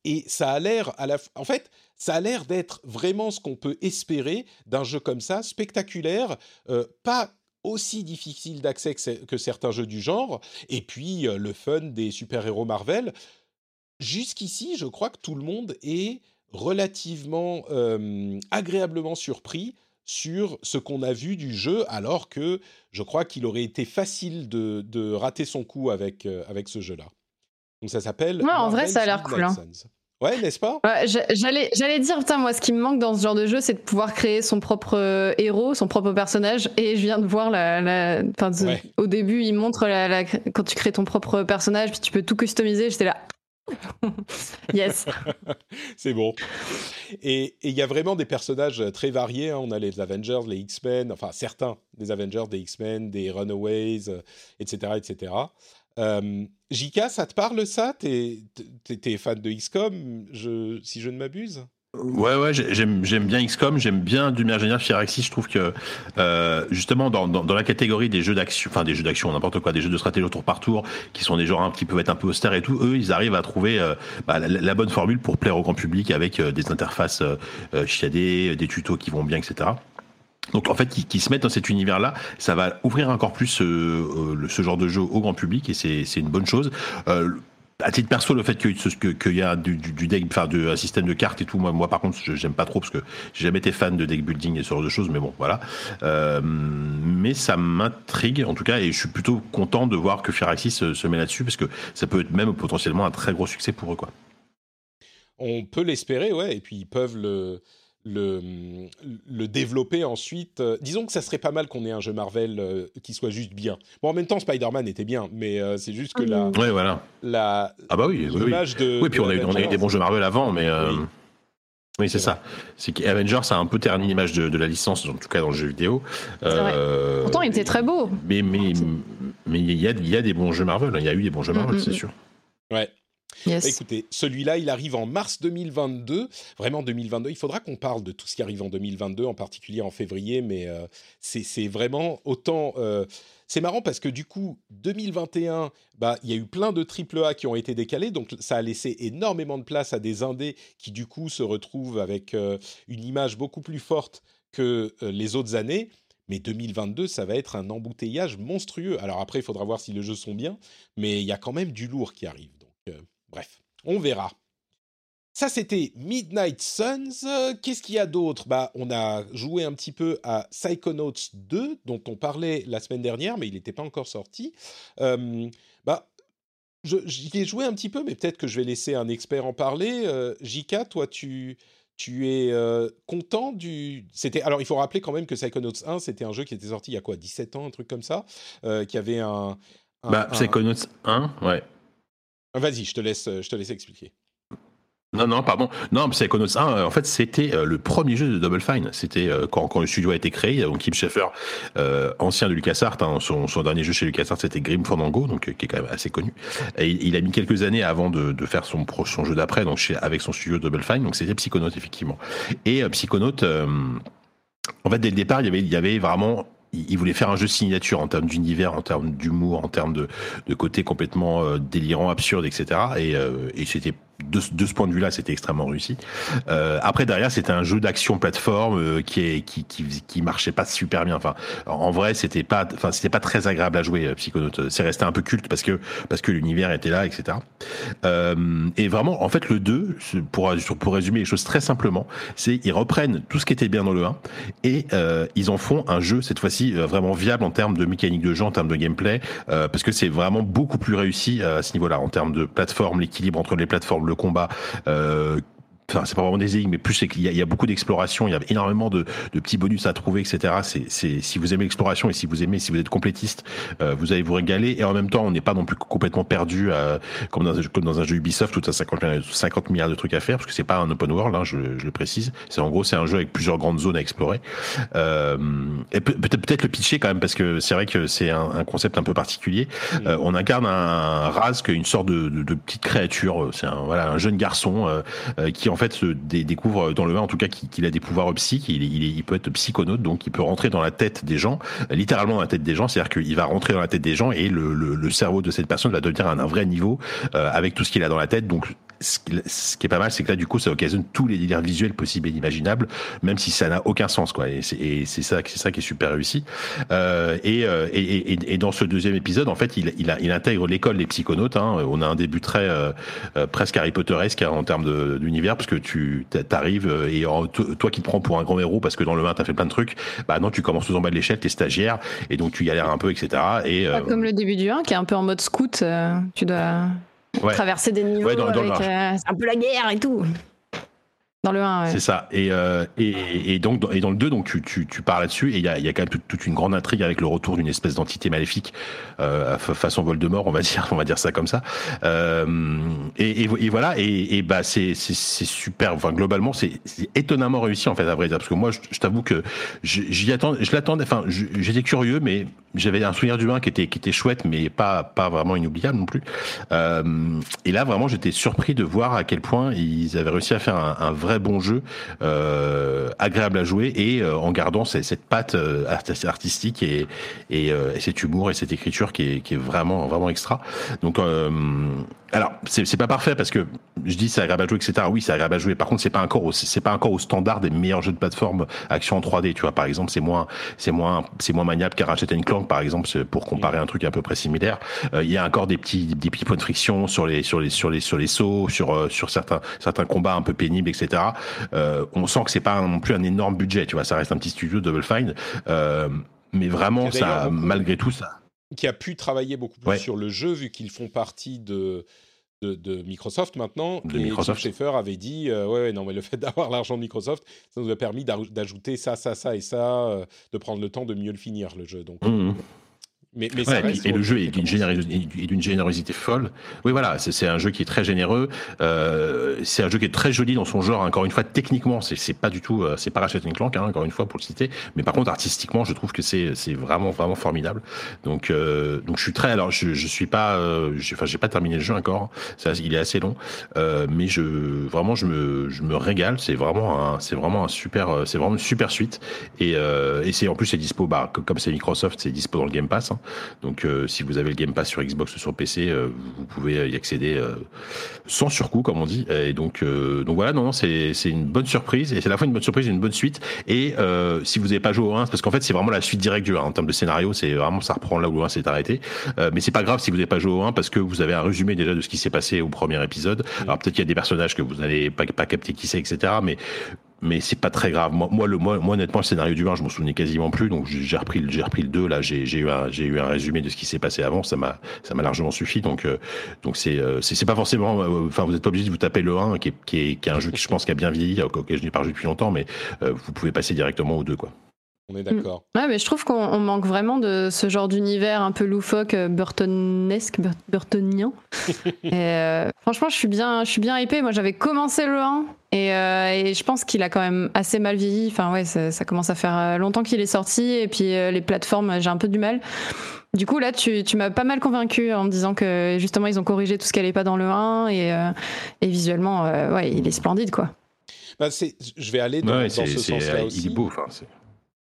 et ça a l'air, en fait, ça a l'air d'être vraiment ce qu'on peut espérer d'un jeu comme ça, spectaculaire, euh, pas aussi difficile d'accès que, certains jeux du genre, et puis le fun des super-héros Marvel. Jusqu'ici, je crois que tout le monde est relativement agréablement surpris sur ce qu'on a vu du jeu, alors que je crois qu'il aurait été facile de, rater son coup avec, euh, avec ce jeu-là. Donc ça s'appelle. Ouais, en vrai, ça a l'air cool. Hein. Ouais, n'est-ce pas? J'allais, j'allais dire, putain, moi, ce qui me manque dans ce genre de jeu, c'est de pouvoir créer son propre euh, héros, son propre personnage. Et je viens de voir la, la au début, il montre la, quand tu crées ton propre personnage, puis tu peux tout customiser. J'étais là, yes. c'est bon. Et il y a vraiment des personnages très variés. Hein. On a les Avengers, les X-Men, enfin certains des Avengers, des X-Men, des Runaways, etc. Etc. Jika, ça te parle ça? T'es es, fan de XCOM, je, si je ne m'abuse? Ouais, ouais, j'aime, bien XCOM, j'aime bien du manière Firaxis. Je trouve que euh, justement dans, dans, la catégorie des jeux d'action, enfin des jeux d'action, n'importe quoi, des jeux de stratégie au tour par tour, qui sont des genres qui peuvent être un peu austères et tout, eux, ils arrivent à trouver euh, bah, la, bonne formule pour plaire au grand public avec euh, des interfaces chiadées, des tutos qui vont bien, etc. Donc en fait, qui, se mettent dans cet univers-là, ça va ouvrir encore plus ce genre de jeu au grand public et c'est une bonne chose à titre perso, le fait qu'il que, y a du, deck, enfin, un système de cartes et tout, moi, par contre, j'aime pas trop parce que j'ai jamais été fan de deck building et ce genre de choses, mais bon, voilà. Euh, mais ça m'intrigue, en tout cas, et je suis plutôt content de voir que Firaxis se, se met là-dessus parce que ça peut être même potentiellement un très gros succès pour eux, quoi. On peut l'espérer, ouais, et puis ils peuvent le, le, le développer ensuite. Euh, disons que ça serait pas mal qu'on ait un jeu Marvel euh, qui soit juste bien. Bon, en même temps, Spider-Man était bien, mais euh, c'est juste que la, ouais, voilà. la ah bah oui, oui, de. Oui, puis on, a, on a, eu des bons jeux Marvel avant, mais. Oui. c'est ça. C'est qu'Avengers a un peu terni l'image de, la licence, en tout cas dans le jeu vidéo. Pourtant, il était très beau. Mais mais mais il y a, y a des bons jeux Marvel. Il y a eu des bons jeux Marvel, c'est sûr. Ouais. Bah, écoutez, celui-là, il arrive en mars 2022. Vraiment 2022. Il faudra qu'on parle de tout ce qui arrive en 2022, en particulier en février, mais euh, c'est vraiment autant. Euh, c'est marrant parce que du coup, 2021, bah, il y a eu plein de triple A qui ont été décalés, donc ça a laissé énormément de place à des indés qui du coup se retrouvent avec euh, une image beaucoup plus forte que les autres années. Mais 2022, ça va être un embouteillage monstrueux. Alors après, il faudra voir si les jeux sont bien, mais il y a quand même du lourd qui arrive. Donc, Bref, on verra. Ça, c'était Midnight Suns. Qu'est-ce qu'il y a d'autre? Bah, On a joué un petit peu à Psychonauts 2, dont on parlait la semaine dernière, mais il n'était pas encore sorti. Euh, bah, J'y ai joué un petit peu, mais peut-être que je vais laisser un expert en parler. Euh, Jika, toi, tu, tu es euh, content du. C'était alors il faut rappeler quand même que Psychonauts 1 c'était un jeu qui était sorti il y a quoi 17 ans un truc comme ça euh, qui avait un, un bah, Psychonauts 1 ouais Vas-y, je te laisse, je te laisse expliquer. Non, non, pardon. Non, Psychonauts 1, en fait, c'était euh, le premier jeu de Double Fine. C'était euh, quand, le studio a été créé. Donc, Kim Schafer, euh, ancien de LucasArts, hein, son, dernier jeu chez LucasArts, c'était Grim Fandango, donc qui est quand même assez connu. Il, a mis quelques années avant de, faire son, jeu d'après, donc avec son studio Double Fine. Donc, c'était Psychonauts, effectivement. Et Psychonauts, en fait, dès le départ, il y avait vraiment il voulait faire un jeu signature en termes d'univers, en termes d'humour, en termes de, de côté complètement euh, délirant, absurde, etc. Et, euh, et c'était de, ce point de vue-là, c'était extrêmement réussi. Euh, après, derrière, c'était un jeu d'action plateforme euh, qui, qui, marchait pas super bien. Enfin, en vrai, c'était pas, enfin, c'était pas très agréable à jouer. Euh, Psychonaut, c'est resté un peu culte parce que parce que l'univers était là, etc. Euh, et vraiment, en fait, le 2, pour pour résumer les choses très simplement, c'est ils reprennent tout ce qui était bien dans le 1 et ils en font un jeu cette fois-ci vraiment viable en termes de mécanique de jeu, en termes de gameplay, parce que c'est vraiment beaucoup plus réussi à ce niveau-là en termes de plateforme, l'équilibre entre les plateformes le combat euh, enfin c'est pas vraiment des énigmes mais plus c'est qu'il y, a beaucoup d'exploration il y a énormément de, petits bonus à trouver etc c'est c'est si vous aimez l'exploration et si vous aimez si vous êtes complétiste euh, vous allez vous régaler. Et en même temps on n'est pas non plus complètement perdu euh, comme dans un jeu, comme dans un jeu Ubisoft tout à 50, 50 milliards de trucs à faire parce que c'est pas un open world hein, je, je, le précise. C'est en gros c'est un jeu avec plusieurs grandes zones à explorer. Euh, et peut-être peut-être le pitcher quand même parce que c'est vrai que c'est un, un, concept un peu particulier. Euh, on incarne un Rask une sorte de, de, de petite créature. C'est un voilà un jeune garçon qui en fait se découvre dans le 1 en tout cas qu'il a des pouvoirs psychiques, il, peut être psychonaute, donc il peut rentrer dans la tête des gens, littéralement dans la tête des gens, c'est-à-dire qu'il va rentrer dans la tête des gens et le, cerveau de cette personne va devenir à un vrai niveau euh, avec tout ce qu'il a dans la tête. Ce qui est pas mal, c'est que là, du coup, ça occasionne tous les délires visuels possibles et imaginables, même si ça n'a aucun sens, quoi. Et c'est ça, c'est ça qui est super réussi. Euh, et, euh, et, et, et, dans ce deuxième épisode, en fait, il, il, a, il intègre l'école des psychonautes. Hein. On a un début très euh, euh presque Harry Potteresque hein, en termes d'univers, parce que tu t'arrives euh, et toi qui te prends pour un grand héros parce que dans le 1 t'as fait plein de trucs, bah non, tu commences tout en bas de l'échelle, t'es stagiaire, et donc tu galères un peu, etc. Et, comme le début du 1 qui est un peu en mode scout, tu dois traverser des niveaux avec euh, un peu la guerre et tout. Dans le 1, C'est ça. Et, euh, et, donc, et dans le 2, donc, tu, tu, tu pars là-dessus, et il y a, y a quand même toute, une grande intrigue avec le retour d'une espèce d'entité maléfique, euh, façon Voldemort, on va dire, on va dire ça comme ça. Euh, et, et, voilà, et, bah, c'est super, enfin, globalement, c'est étonnamment réussi, en fait, à vrai dire, parce que moi, je, t'avoue que j'y attends, je l'attendais, enfin, j'étais curieux, mais j'avais un souvenir du 1 qui était, qui était chouette, mais pas, pas vraiment inoubliable non plus. Euh, et là, vraiment, j'étais surpris de voir à quel point ils avaient réussi à faire un vrai bon jeu, euh, agréable à jouer et euh, en gardant cette, cette patte euh, artistique et, cet humour et cette écriture qui est, qui est vraiment vraiment extra. Donc alors, c'est pas parfait parce que je dis c'est agréable à jouer, etc. Oui, c'est agréable à jouer. Par contre, c'est pas encore c'est pas encore au standard des meilleurs jeux de plateforme action en 3D. Tu vois, par exemple, c'est moins c'est moins c'est moins maniable qu'un Ratchet Clank par exemple, pour comparer un truc à peu près similaire. Il y a encore des petits des petits points de friction sur les sur les sur les sur les sauts, sur sur certains certains combats un peu pénibles, etc. on sent que c'est pas non plus un énorme budget, tu vois. Ça reste un petit studio Double Fine, mais vraiment ça, malgré tout ça qui a pu travailler beaucoup plus sur le jeu vu qu'ils font partie de, de, Microsoft maintenant. De et Microsoft. Schaeffer avait dit euh, ouais, non mais le fait d'avoir l'argent de Microsoft, ça nous a permis d'ajouter ça, ça, ça et ça, euh, de prendre le temps de mieux le finir le jeu. Donc. Mmh, mmh. Mais, et, le jeu est d'une générosité, folle. Oui, voilà, c'est un jeu qui est très généreux. Euh, c'est un jeu qui est très joli dans son genre. Encore une fois, techniquement, c'est pas du tout, euh, c'est pas Ratchet Clank, hein, encore une fois pour le citer. Mais par contre, artistiquement, je trouve que c'est vraiment vraiment formidable. Donc euh, donc je suis très. Alors je je suis pas, euh, enfin j'ai pas terminé le jeu encore. Ça, il est assez long, euh, mais je vraiment je me je me régale. C'est vraiment un c'est vraiment un super c'est vraiment une super suite. Et et c'est en plus c'est dispo bah comme c'est Microsoft, c'est dispo dans le Game Pass. Hein. Donc euh, si vous avez le Game Pass sur Xbox ou sur PC, euh, vous pouvez y accéder euh, sans surcoût, comme on dit. Et donc, donc voilà, non, non c'est une bonne surprise. Et c'est à la fois une bonne surprise et une bonne suite. Et si vous n'avez pas joué au 1, parce qu'en fait c'est vraiment la suite directe du 1 en termes de scénario, c'est vraiment ça reprend là où le 1 s'est arrêté. mais c'est pas grave si vous n'avez pas joué au 1 parce que vous avez un résumé déjà de ce qui s'est passé au premier épisode. Alors peut-être qu'il y a des personnages que vous n'allez pas, pas capter qui c'est, etc. Mais mais c'est pas très grave. Moi, moi, le, moi, honnêtement, le scénario du 1, je m'en souvenais quasiment plus, donc j'ai repris, j'ai repris le 2, là, j'ai eu, un, eu un résumé de ce qui s'est passé avant, ça m'a largement suffi, donc euh, donc euh, c'est c'est pas forcément, euh, enfin, vous n'êtes pas obligé de vous taper le 1, qui est, qui est, qui est un jeu qui, je pense, qui a bien vieilli, auquel je n'ai pas joué depuis longtemps, mais vous pouvez passer directement au 2, quoi. On est d'accord. Mm. Ouais, mais je trouve qu'on manque vraiment de ce genre d'univers un peu loufoque, euh, burtonesque, burtonien. et euh, franchement, je suis bien, je suis bien hypée. Moi, j'avais commencé le 1 euh, et, je pense qu'il a quand même assez mal vieilli. Enfin, ouais, ça, commence à faire longtemps qu'il est sorti et puis les plateformes, j'ai un peu du mal. Du coup, là, tu, m'as pas mal convaincu en me disant que justement, ils ont corrigé tout ce qui n'allait pas dans le 1 et, visuellement, ouais, il est splendide, quoi. Bah, je vais aller dans, ce sens-là aussi. Il est beau, enfin,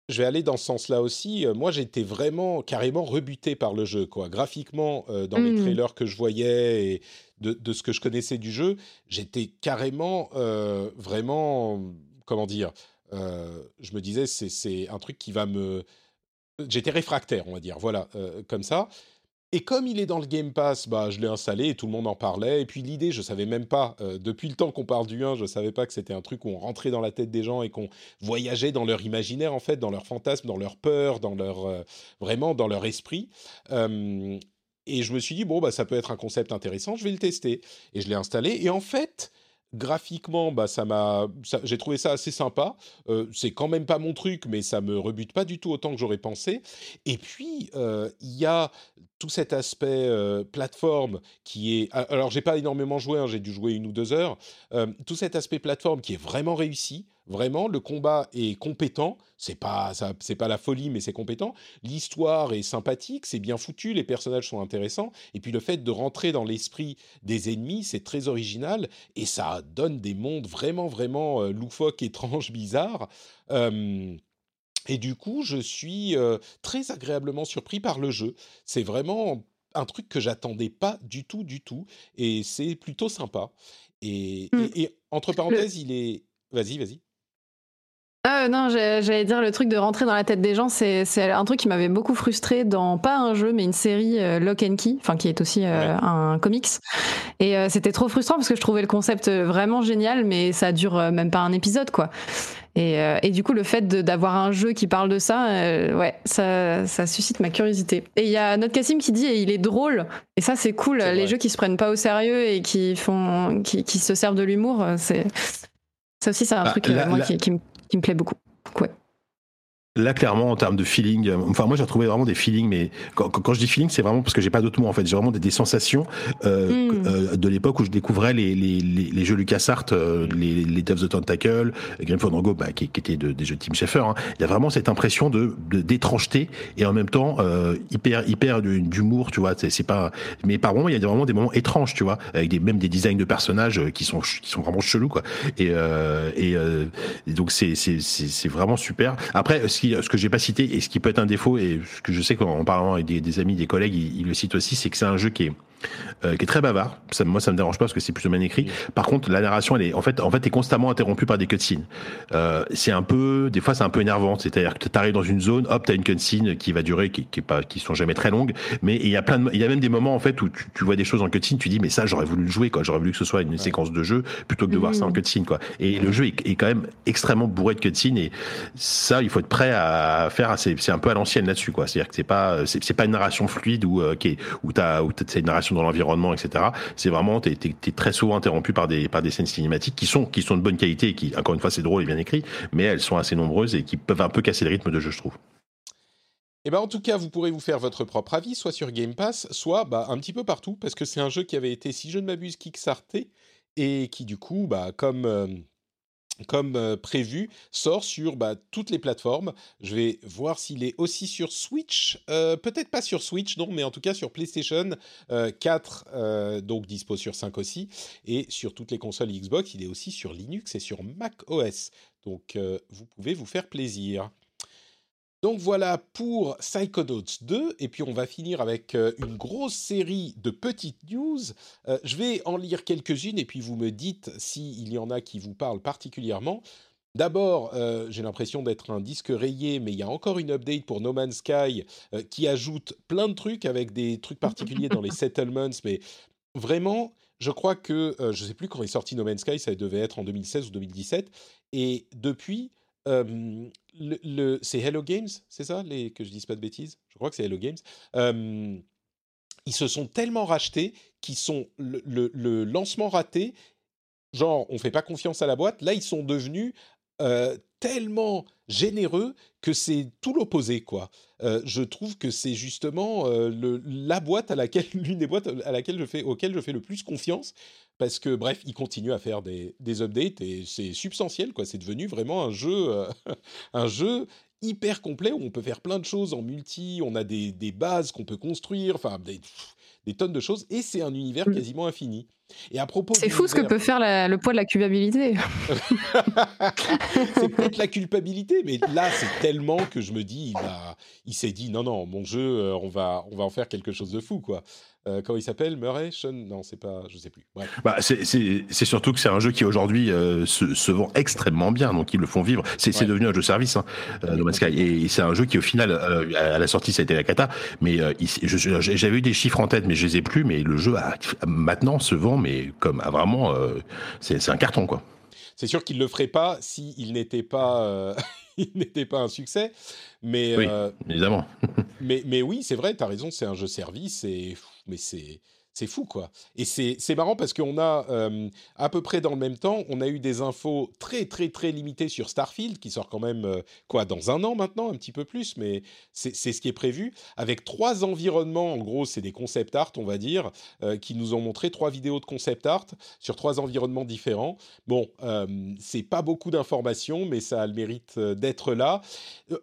je vais aller dans ce sens-là aussi. Euh, moi, j'étais vraiment carrément rebuté par le jeu. Quoi. Graphiquement, euh, dans les mmh. trailers que je voyais et de, ce que je connaissais du jeu, j'étais carrément euh, vraiment, comment dire, je me disais, c'est un truc qui va me... J'étais réfractaire, on va dire, voilà, comme ça. Et comme il est dans le Game Pass, bah, je l'ai installé et tout le monde en parlait. Et puis l'idée, je savais même pas, euh, depuis le temps qu'on parle du 1, je savais pas que c'était un truc où on rentrait dans la tête des gens et qu'on voyageait dans leur imaginaire, en fait, dans leur fantasme, dans leur peur, dans leur, euh, vraiment dans leur esprit. et je me suis dit, bon, bah, ça peut être un concept intéressant, je vais le tester. Et je l'ai installé. Et en fait, graphiquement, bah, ça m'a, j'ai trouvé ça assez sympa. Euh, c'est quand même pas mon truc, mais ça me rebute pas du tout autant que j'aurais pensé. Et puis, il y a tout cet aspect euh, plateforme qui est... Alors, j'ai pas énormément joué, hein, j'ai dû jouer une ou deux heures. Euh, tout cet aspect plateforme qui est vraiment réussi. Vraiment, le combat est compétent. C'est pas, c'est pas la folie, mais c'est compétent. L'histoire est sympathique, c'est bien foutu, les personnages sont intéressants. Et puis le fait de rentrer dans l'esprit des ennemis, c'est très original et ça donne des mondes vraiment, vraiment euh, loufoques, étranges, bizarres. Et du coup, je suis très agréablement surpris par le jeu. C'est vraiment un truc que j'attendais pas du tout, du tout. Et c'est plutôt sympa. Et, mmh. entre parenthèses, il est. Vas-y, vas-y. Ah non, j'allais dire le truc de rentrer dans la tête des gens, c'est un truc qui m'avait beaucoup frustré dans pas un jeu mais une série Lock and Key, enfin qui est aussi un comics. Et c'était trop frustrant parce que je trouvais le concept vraiment génial, mais ça dure même pas un épisode quoi. Euh, et, du coup, le fait d'avoir un jeu qui parle de ça, euh, ouais, ça, ça, suscite ma curiosité. Et il y a notre Cassim qui dit, et il est drôle. Et ça, c'est cool. Les jeux qui se prennent pas au sérieux et qui font, qui, qui se servent de l'humour, c'est ça aussi, c'est un bah, truc euh, moi, Qui, qui, me, qui, me plaît beaucoup. Ouais. Là, clairement, en termes de feeling, euh, enfin, moi, j'ai retrouvé vraiment des feelings, mais quand, quand je dis feeling, c'est vraiment parce que j'ai pas d'autres mots, en fait. J'ai vraiment des, des sensations euh, hmm. euh, de l'époque où je découvrais les, les, les, les jeux LucasArts, euh, les, les Devs of the Tentacle, Grim Fandango, bah, qui, qui étaient de, des jeux de Tim Schafer. Hein. Il y a vraiment cette impression de d'étrangeté et en même temps euh, hyper hyper d'humour, tu vois. C'est pas, mais par moments, il y a vraiment des moments étranges, tu vois, avec des même des designs de personnages qui sont qui sont vraiment chelous, quoi. Et, et, et donc c'est c'est c'est vraiment super. Après, ce ce que j'ai pas cité et ce qui peut être un défaut et ce que je sais qu'en parlant avec des, amis, des collègues, ils, le citent aussi, c'est que c'est un jeu qui est euh, qui est très bavard. Ça, moi, ça me dérange pas parce que c'est plutôt bien écrit. Par contre, la narration, elle est en fait, en fait, est constamment interrompue par des cutscenes. Euh, c'est un peu, des fois, c'est un peu énervant. C'est-à-dire que tu arrives dans une zone, hop, t'as une cutscene qui va durer, qui, qui est pas, qui sont jamais très longues, mais il y a plein, de, il y a même des moments en fait où tu, tu vois des choses en cutscene, tu dis mais ça, j'aurais voulu le jouer, quoi. J'aurais voulu que ce soit une séquence de jeu plutôt que de voir ça en Mhm. cutscene, quoi. Et le jeu est, est quand même extrêmement bourré de cutscenes et ça, il faut être prêt à faire. C'est, c'est un peu à l'ancienne là-dessus, quoi. C'est-à-dire que c'est pas, c'est, pas une narration fluide ou euh, qui est, où t'as, où t'as c'est une narration dans l'environnement, etc. C'est vraiment, t'es, t'es très souvent interrompu par des, par des scènes cinématiques qui sont, qui sont de bonne qualité et qui, encore une fois, c'est drôle et bien écrit, mais elles sont assez nombreuses et qui peuvent un peu casser le rythme de jeu, je trouve. Eh ben, en tout cas, vous pourrez vous faire votre propre avis, soit sur Game Pass, soit bah, un petit peu partout, parce que c'est un jeu qui avait été, si je ne m'abuse, kickstarté, et qui du coup, bah, comme, euh, comme prévu, sort sur bah, toutes les plateformes. Je vais voir s'il est aussi sur Switch, peut-être pas sur Switch, non, mais en tout cas sur PlayStation euh, 4, euh, donc dispo sur 5 aussi, et sur toutes les consoles Xbox, il est aussi sur Linux et sur Mac OS. Donc vous pouvez vous faire plaisir. Donc voilà pour Psychonauts 2, et puis on va finir avec euh, une grosse série de petites news. Euh, je vais en lire quelques-unes, et puis vous me dites s'il y en a qui vous parlent particulièrement. D'abord, euh, j'ai l'impression d'être un disque rayé, mais il y a encore une update pour No Man's Sky euh, qui ajoute plein de trucs avec des trucs particuliers dans les settlements, mais vraiment, je crois que, euh, je ne sais plus quand est sorti No Man's Sky, ça devait être en 2016 ou 2017, et depuis, le, c'est Hello Games, c'est ça, que je dise pas de bêtises? Je crois que c'est Hello Games. Ils se sont tellement rachetés qu'ils sont le, lancement raté. Genre, on fait pas confiance à la boîte. Là, ils sont devenus tellement généreux que c'est tout l'opposé, quoi. Je trouve que c'est justement la boîte à laquelle, l'une des boîtes à laquelle je fais, auquel je fais le plus confiance, parce que bref, ils continuent à faire des, des updates et c'est substantiel, quoi. C'est devenu vraiment un jeu, euh, un jeu hyper complet où on peut faire plein de choses en multi, on a des, des bases qu'on peut construire, enfin des, des tonnes de choses, et c'est un univers Mm. quasiment infini. Et à propos C'est fou ce que peut faire la- le poids de la culpabilité. c'est peut-être la culpabilité, mais là, c'est tellement que je me dis, il, a- il s'est dit, non, non, mon jeu, euh, on va, on va en faire quelque chose de fou, quoi. Euh, comment il s'appelle? Murray? Sean? Non, c'est pas, je sais plus. Bah, c'est- surtout que c'est un jeu qui aujourd'hui euh, se, se vend extrêmement bien, donc ils le font vivre. C'est Ouais. devenu un jeu service, hein, euh, No Man's Sky, et c'est un jeu qui au final, euh, à la sortie, ça a été la cata. Mais euh, j'avais eu des chiffres en tête, mais je les ai plus. Mais le jeu a, maintenant se vend, mais comme a vraiment, euh, c'est un carton quoi. C'est sûr qu'il le ferait pas s'il n'était pas, euh, il n'était pas un succès. Mais, Oui. euh, Évidemment. mais, mais oui, c'est vrai, tu as raison, c'est un jeu service, et, mais c'est. C'est fou, quoi. Et c'est marrant parce qu'on a, euh, à peu près dans le même temps, on a eu des infos très, très, très limitées sur Starfield, qui sort quand même, euh, quoi, dans un an maintenant, un petit peu plus, mais c'est ce qui est prévu, avec trois environnements, en gros, c'est des concept art, on va dire, euh, qui nous ont montré trois vidéos de concept art sur trois environnements différents. Bon, c'est pas beaucoup d'informations, mais ça a le mérite d'être là.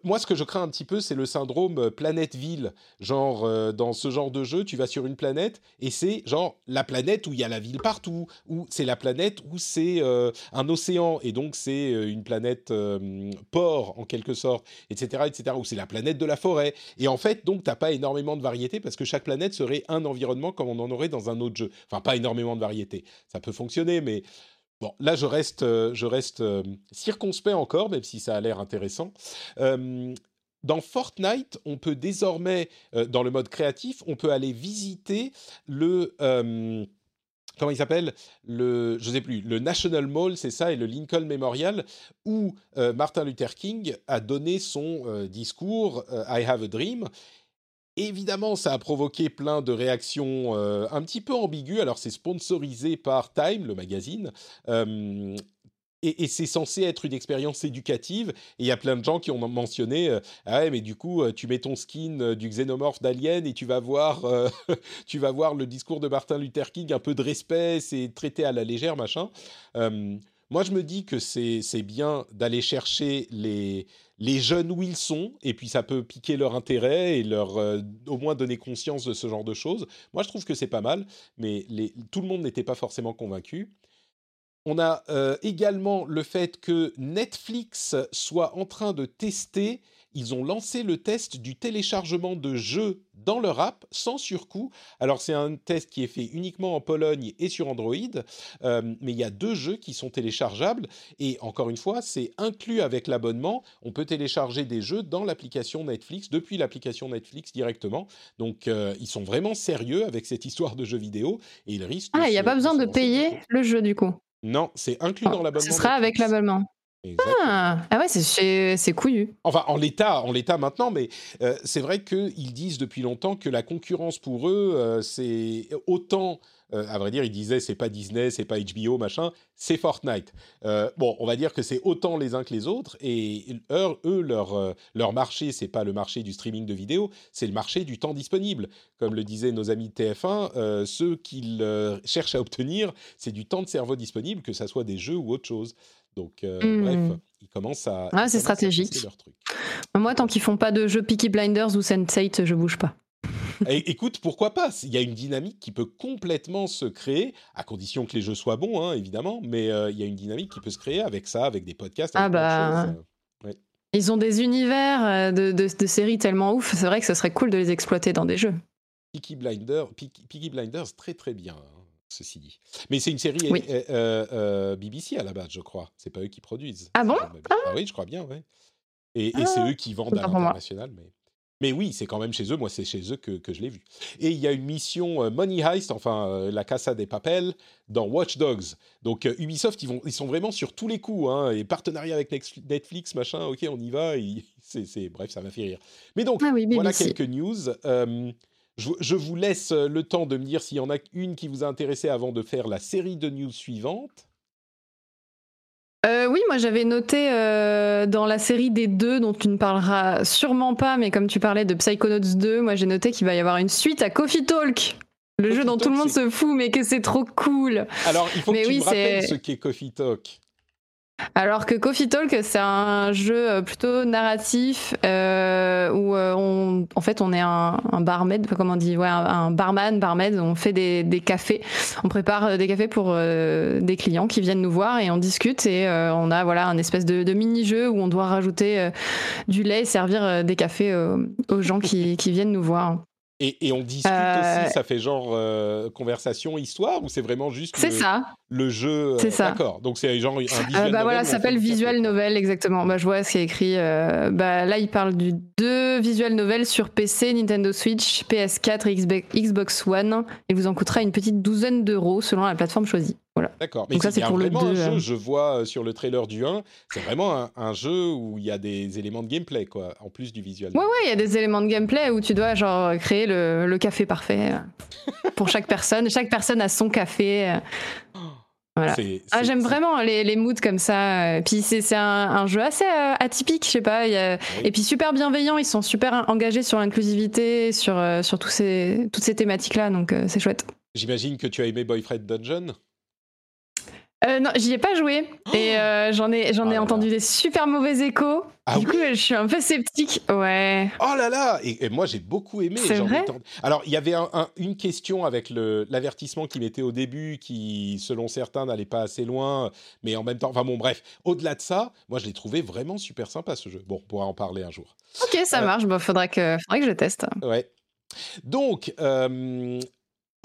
Moi, ce que je crains un petit peu, c'est le syndrome planète-ville. Genre, dans ce genre de jeu, tu vas sur une planète et c'est genre la planète où il y a la ville partout, ou c'est la planète où c'est euh, un océan et donc c'est euh, une planète euh, port en quelque sorte, etc., etc., ou c'est la planète de la forêt. Et en fait, donc, t'as pas énormément de variété parce que chaque planète serait un environnement comme on en aurait dans un autre jeu. Enfin, pas énormément de variété. Ça peut fonctionner, mais Bon, là, je reste, je reste circonspect encore, même si ça a l'air intéressant. Dans Fortnite, on peut désormais, euh, dans le mode créatif, on peut aller visiter le... euh, Comment il s'appelle? Le, Je sais plus. Le National Mall, c'est ça, et le Lincoln Memorial, où euh, Martin Luther King a donné son discours I Have a Dream. Évidemment, ça a provoqué plein de réactions un petit peu ambiguës. Alors, c'est sponsorisé par Time, le magazine. Et, c'est censé être une expérience éducative. Et il y a plein de gens qui ont mentionné euh, Ah ouais, mais du coup, euh, tu mets ton skin euh, du xénomorphe d'Alien et tu vas, voir, tu vas voir le discours de Martin Luther King, un peu de respect, c'est traité à la légère, machin. Moi, je me dis que c'est bien d'aller chercher les, les jeunes où ils sont, et puis ça peut piquer leur intérêt et leur au moins donner conscience de ce genre de choses. Moi, je trouve que c'est pas mal, mais tout le monde n'était pas forcément convaincu. On a euh, également le fait que Netflix soit en train de tester. ils ont lancé le test du téléchargement de jeux dans leur app sans surcoût. Alors c'est un test qui est fait uniquement en Pologne et sur Android, euh, mais il y a deux jeux qui sont téléchargeables et encore une fois, c'est inclus avec l'abonnement. On peut télécharger des jeux dans l'application Netflix, depuis l'application Netflix directement. Donc euh, ils sont vraiment sérieux avec cette histoire de jeux vidéo et ils risquent. Ah, il n'y a pas besoin de payer le jeu du coup. Non, c'est inclus dans l'abonnement. Ce sera avec l'abonnement. Ah, ah, ouais, c'est couillu. Enfin, en l'état, en l'état maintenant, mais euh, c'est vrai qu'ils disent depuis longtemps que la concurrence pour eux, euh, c'est autant. Euh, à vrai dire, ils disaient c'est pas Disney, c'est pas HBO, machin, c'est Fortnite. bon, on va dire que c'est autant les uns que les autres, et eux, eux leur, leur marché, c'est pas le marché du streaming de vidéos, c'est le marché du temps disponible. Comme le disaient nos amis de TF1, ce qu'ils cherchent à obtenir, c'est du temps de cerveau disponible, que ça soit des jeux ou autre chose. Donc, euh, hmm. bref, ils commencent à. Ah, c'est stratégique. Leur truc. Moi, tant qu'ils font pas de jeux Peaky Blinders ou Sense8, je bouge pas. écoute, pourquoi pas? Il y a une dynamique qui peut complètement se créer, à condition que les jeux soient bons, hein, évidemment, mais euh, il y a une dynamique qui peut se créer avec ça, avec des podcasts. ah bah. Euh, ils ont des univers de, de, séries tellement ouf, c'est vrai que ce serait cool de les exploiter dans des jeux. Peaky Blinders, Peaky Blinders, très très bien. Hein ceci dit. Mais c'est une série euh, euh, euh, BBC à la base, je crois. C'est pas eux qui produisent. Ah bon? ah. oui, je crois bien, ouais. Et, c'est ah. eux qui vendent à l'international. Mais... mais oui, c'est quand même chez eux. Moi, c'est chez eux que, que je l'ai vu. Et il y a une mission Money Heist, enfin la Casa des Papels, dans Watch Dogs. Donc Ubisoft, ils, vont, ils sont vraiment sur tous les coups. Hein, et partenariat avec Netflix, machin, ok, on y va. c'est, bref, ça m'a fait rire. Mais donc, ah voilà quelques news. Je, vous laisse euh, le temps de me dire s'il y en a une qui vous a intéressé avant de faire la série de news suivante. Euh, oui, moi j'avais noté euh, dans la série des deux, dont tu ne parleras sûrement pas, mais comme tu parlais de Psychonauts 2, moi j'ai noté qu'il va y avoir une suite à Coffee Talk. Le jeu dont tout le monde se fout, mais que c'est trop cool. Alors, il faut que tu me rappelles ce qu'est Coffee Talk. Alors que Coffee Talk, c'est un jeu euh, plutôt narratif euh, où euh, on, en fait, on est un, barmaid, comment on dit, ouais, un, barman, barmaid. On fait des, cafés, on prépare des cafés pour des clients qui viennent nous voir et on discute et on a voilà un espèce de, mini-jeu où on doit rajouter du lait et servir des cafés aux gens qui viennent nous voir. Et, on discute aussi, ça fait genre conversation, histoire, ou c'est vraiment juste le, ça. le jeu C'est ça. D'accord, donc c'est genre un visuel bah voilà, ça s'appelle visual novel, exactement. Bah, je vois ce qui est écrit. bah, là, il parle du deux visual novels sur PC, Nintendo Switch, PS4 Xbox One, et vous en coûtera une petite douzaine d'euros selon la plateforme choisie. Voilà. D'accord. Mais c'est pour vraiment le 2, un jeu, je vois euh, sur le trailer du 1, c'est vraiment un, jeu où il y a des éléments de gameplay, quoi, en plus du visuel. Ouais, ouais, il y a des éléments de gameplay où tu dois genre créer le, le café parfait euh, pour chaque personne. Chaque personne a son café. Euh. Voilà. ah, j'aime vraiment les, les moods comme ça. Puis c'est un, un, jeu assez atypique, je sais pas. Y a... Et puis super bienveillant. Ils sont super engagés sur l'inclusivité, sur, sur tous ces, toutes ces thématiques-là. Donc c'est chouette. J'imagine que tu as aimé Boyfriend Dungeon? Euh, non, j'y ai pas joué et euh, j'en ai, j'en ai ah entendu des super mauvais échos. Ah du coup, je suis un peu sceptique. Ouais. Oh là là Et, moi, j'ai beaucoup aimé. C'est vrai. Alors, il y avait une question avec l'avertissement qu'il mettait au début, qui, selon certains, n'allait pas assez loin, mais en même temps, enfin bon, bref. Au-delà de ça, moi, je l'ai trouvé vraiment super sympa ce jeu. Bon, on pourra en parler un jour. Ok, ça euh, marche. Il bah, faudra que, faudra que je teste. Ouais. Donc,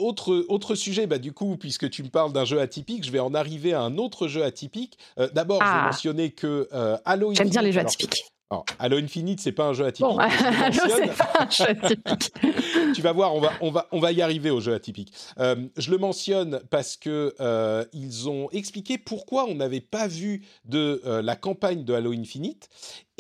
autre, autre sujet, bah, du coup, puisque tu me parles d'un jeu atypique, je vais en arriver à un autre jeu atypique. Euh, d'abord, je vais ah. mentionner que euh, Halo J'aime bien les jeux atypiques. Alors, Halo Infinite, c'est pas un jeu atypique. Bon, Halo, c'est pas un jeu atypique. tu vas voir, on va, on va, on va y arriver au jeu atypique. Euh, je le mentionne parce que euh, ils ont expliqué pourquoi on n'avait pas vu de euh, la campagne de Halo Infinite.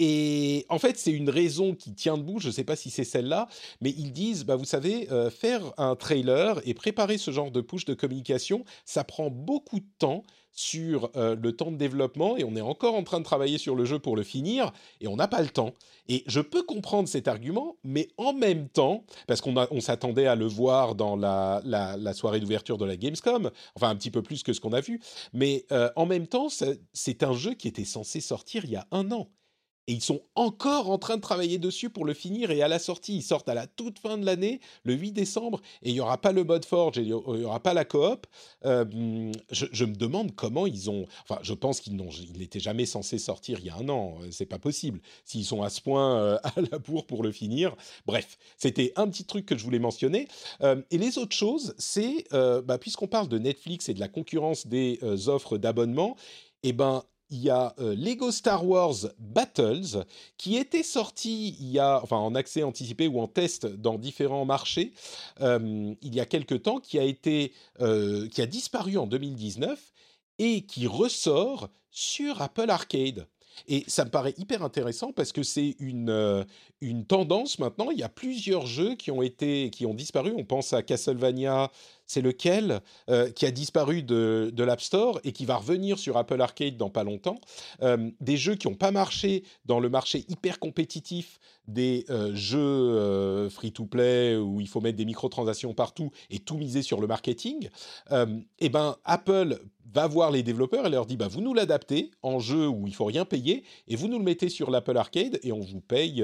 Et en fait, c'est une raison qui tient debout. Je ne sais pas si c'est celle-là, mais ils disent, bah, vous savez, faire un trailer et préparer ce genre de push de communication, ça prend beaucoup de temps sur euh, le temps de développement et on est encore en train de travailler sur le jeu pour le finir et on n'a pas le temps. Et je peux comprendre cet argument, mais en même temps, parce qu'on on s'attendait à le voir dans la, la, soirée d'ouverture de la Gamescom, enfin un petit peu plus que ce qu'on a vu, mais euh, en même temps, c'est un jeu qui était censé sortir il y a un an. Et ils sont encore en train de travailler dessus pour le finir. Et à la sortie, ils sortent à la toute fin de l'année, le 8 décembre, et il n'y aura pas le mode Forge, et il n'y aura pas la coop. Euh, je, me demande comment ils ont. Enfin, je pense qu'ils n'étaient jamais censés sortir il y a un an. C'est pas possible. S'ils sont à ce point à la bourre pour le finir. Bref, c'était un petit truc que je voulais mentionner. et les autres choses, c'est, bah, puisqu'on parle de Netflix et de la concurrence des offres d'abonnement, eh ben, il y a euh, Lego Star Wars Battles qui était sorti il y a, enfin en accès anticipé ou en test dans différents marchés euh, il y a quelque temps, qui a euh, qui a disparu en 2019 et qui ressort sur Apple Arcade. Et ça me paraît hyper intéressant parce que c'est une, une tendance maintenant. Il y a plusieurs jeux qui ont été, qui ont disparu. On pense à Castlevania, c'est lequel euh, qui a disparu de, l'App Store et qui va revenir sur Apple Arcade dans pas longtemps. Euh, des jeux qui n'ont pas marché dans le marché hyper compétitif des euh, jeux free-to-play où il faut mettre des microtransactions partout et tout miser sur le marketing. et eh ben Apple va voir les développeurs et leur dit bah vous nous l'adaptez en jeu où il faut rien payer et vous nous le mettez sur l'Apple Arcade et on vous paye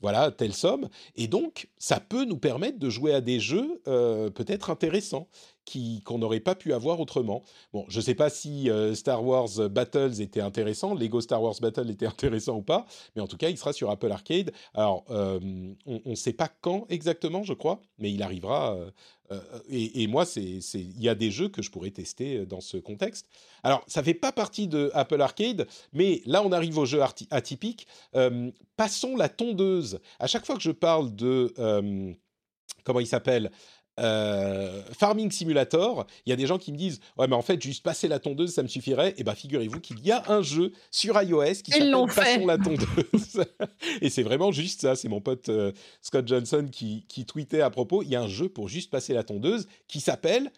voilà telle somme. Et donc ça peut nous permettre de jouer à des jeux peut-être intéressants qu'on n'aurait pas pu avoir autrement. Bon, je ne sais pas si euh, Star Wars Battles était intéressant, Lego Star Wars Battle était intéressant ou pas, mais en tout cas, il sera sur Apple Arcade. Alors, euh, on ne sait pas quand exactement, je crois, mais il arrivera. Euh, et, moi, il y a des jeux que je pourrais tester dans ce contexte. Alors, ça fait pas partie de Apple Arcade, mais là, on arrive aux jeux atypiques. passons la tondeuse. À chaque fois que je parle de comment il s'appelle euh, Farming Simulator, il y a des gens qui me disent ouais mais en fait juste passer la tondeuse ça me suffirait. Et eh ben figurez-vous qu'il y a un jeu sur iOS qui s'appelle Passons la tondeuse. et c'est vraiment juste ça. C'est mon pote euh, Scott Johnson qui, qui tweetait à propos. Il y a un jeu pour juste passer la tondeuse qui s'appelle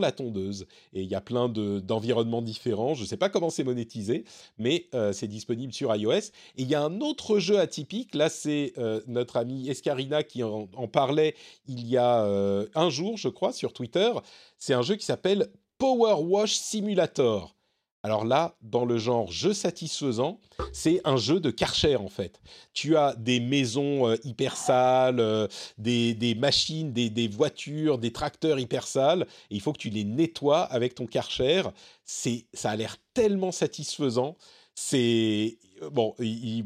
la tondeuse. Et il y a plein d'environnements différents. Je ne sais pas comment c'est monétisé, mais euh, c'est disponible sur iOS. Et il y a un autre jeu atypique. Là, c'est euh, notre ami Escarina qui en, parlait il y a euh, un jour, je crois, sur Twitter. C'est un jeu qui s'appelle Power Wash Simulator. Alors là, dans le genre jeu satisfaisant, c'est un jeu de Karcher en fait. Tu as des maisons euh, hyper sales, euh, des, machines, des, voitures, des tracteurs hyper sales, et il faut que tu les nettoies avec ton Karcher. C'est, ça a l'air tellement satisfaisant. C'est bon,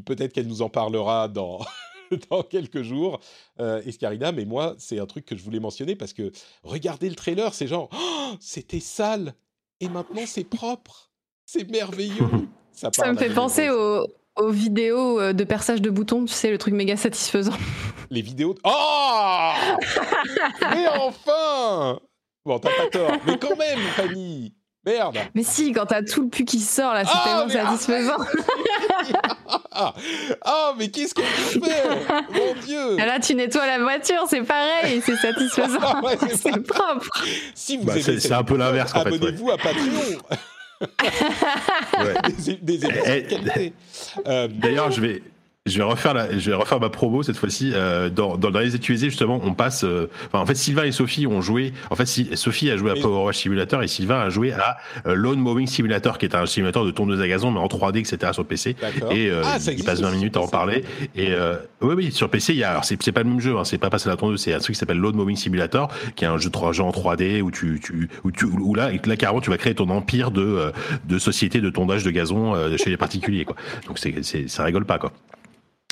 peut-être qu'elle nous en parlera dans dans quelques jours, euh, Escarina, mais moi, c'est un truc que je voulais mentionner parce que regardez le trailer, c'est genre, oh, c'était sale et maintenant c'est propre. C'est merveilleux. Ça, me fait penser aux, vidéos euh, de perçage de boutons, tu sais, le truc méga satisfaisant. Les vidéos. Oh Mais enfin Bon, t'as pas tort. Mais quand même, Fanny Merde Mais si, quand t'as tout le pu qui sort, là, c'est ah, tellement satisfaisant. Ah, mais qu'est-ce qu'on peut faire Mon Dieu Là, tu nettoies la voiture, c'est pareil, c'est satisfaisant. Ah c'est propre. Si vous bah, c'est un peu l'inverse. Abonnez-vous à Patreon. des, eh, D'ailleurs, je vais, je vais refaire la, je vais refaire ma promo cette fois-ci. Euh, dans, dans, les utilisés justement, on passe. Euh, enfin, en fait, Sylvain et Sophie ont joué. En fait, si, Sophie a joué à Power Wash Simulator et Sylvain a joué à euh, Lawn Mowing Simulator, qui est un simulateur de tondeuse à gazon, mais en 3D, etc. sur PC. Et euh, ah, il passe 20 minutes à en parler. Et euh, oui, oui, sur PC, il y a. Alors, c'est, c'est pas le même jeu. Hein, c'est pas passer la tondeuse. C'est un truc qui s'appelle Lawn Mowing Simulator, qui est un jeu de en 3D où tu, tu, où tu, où là, là, carrément, tu vas créer ton empire de, de société de tondage de gazon chez les particuliers, quoi. Donc, c'est, ça rigole pas, quoi.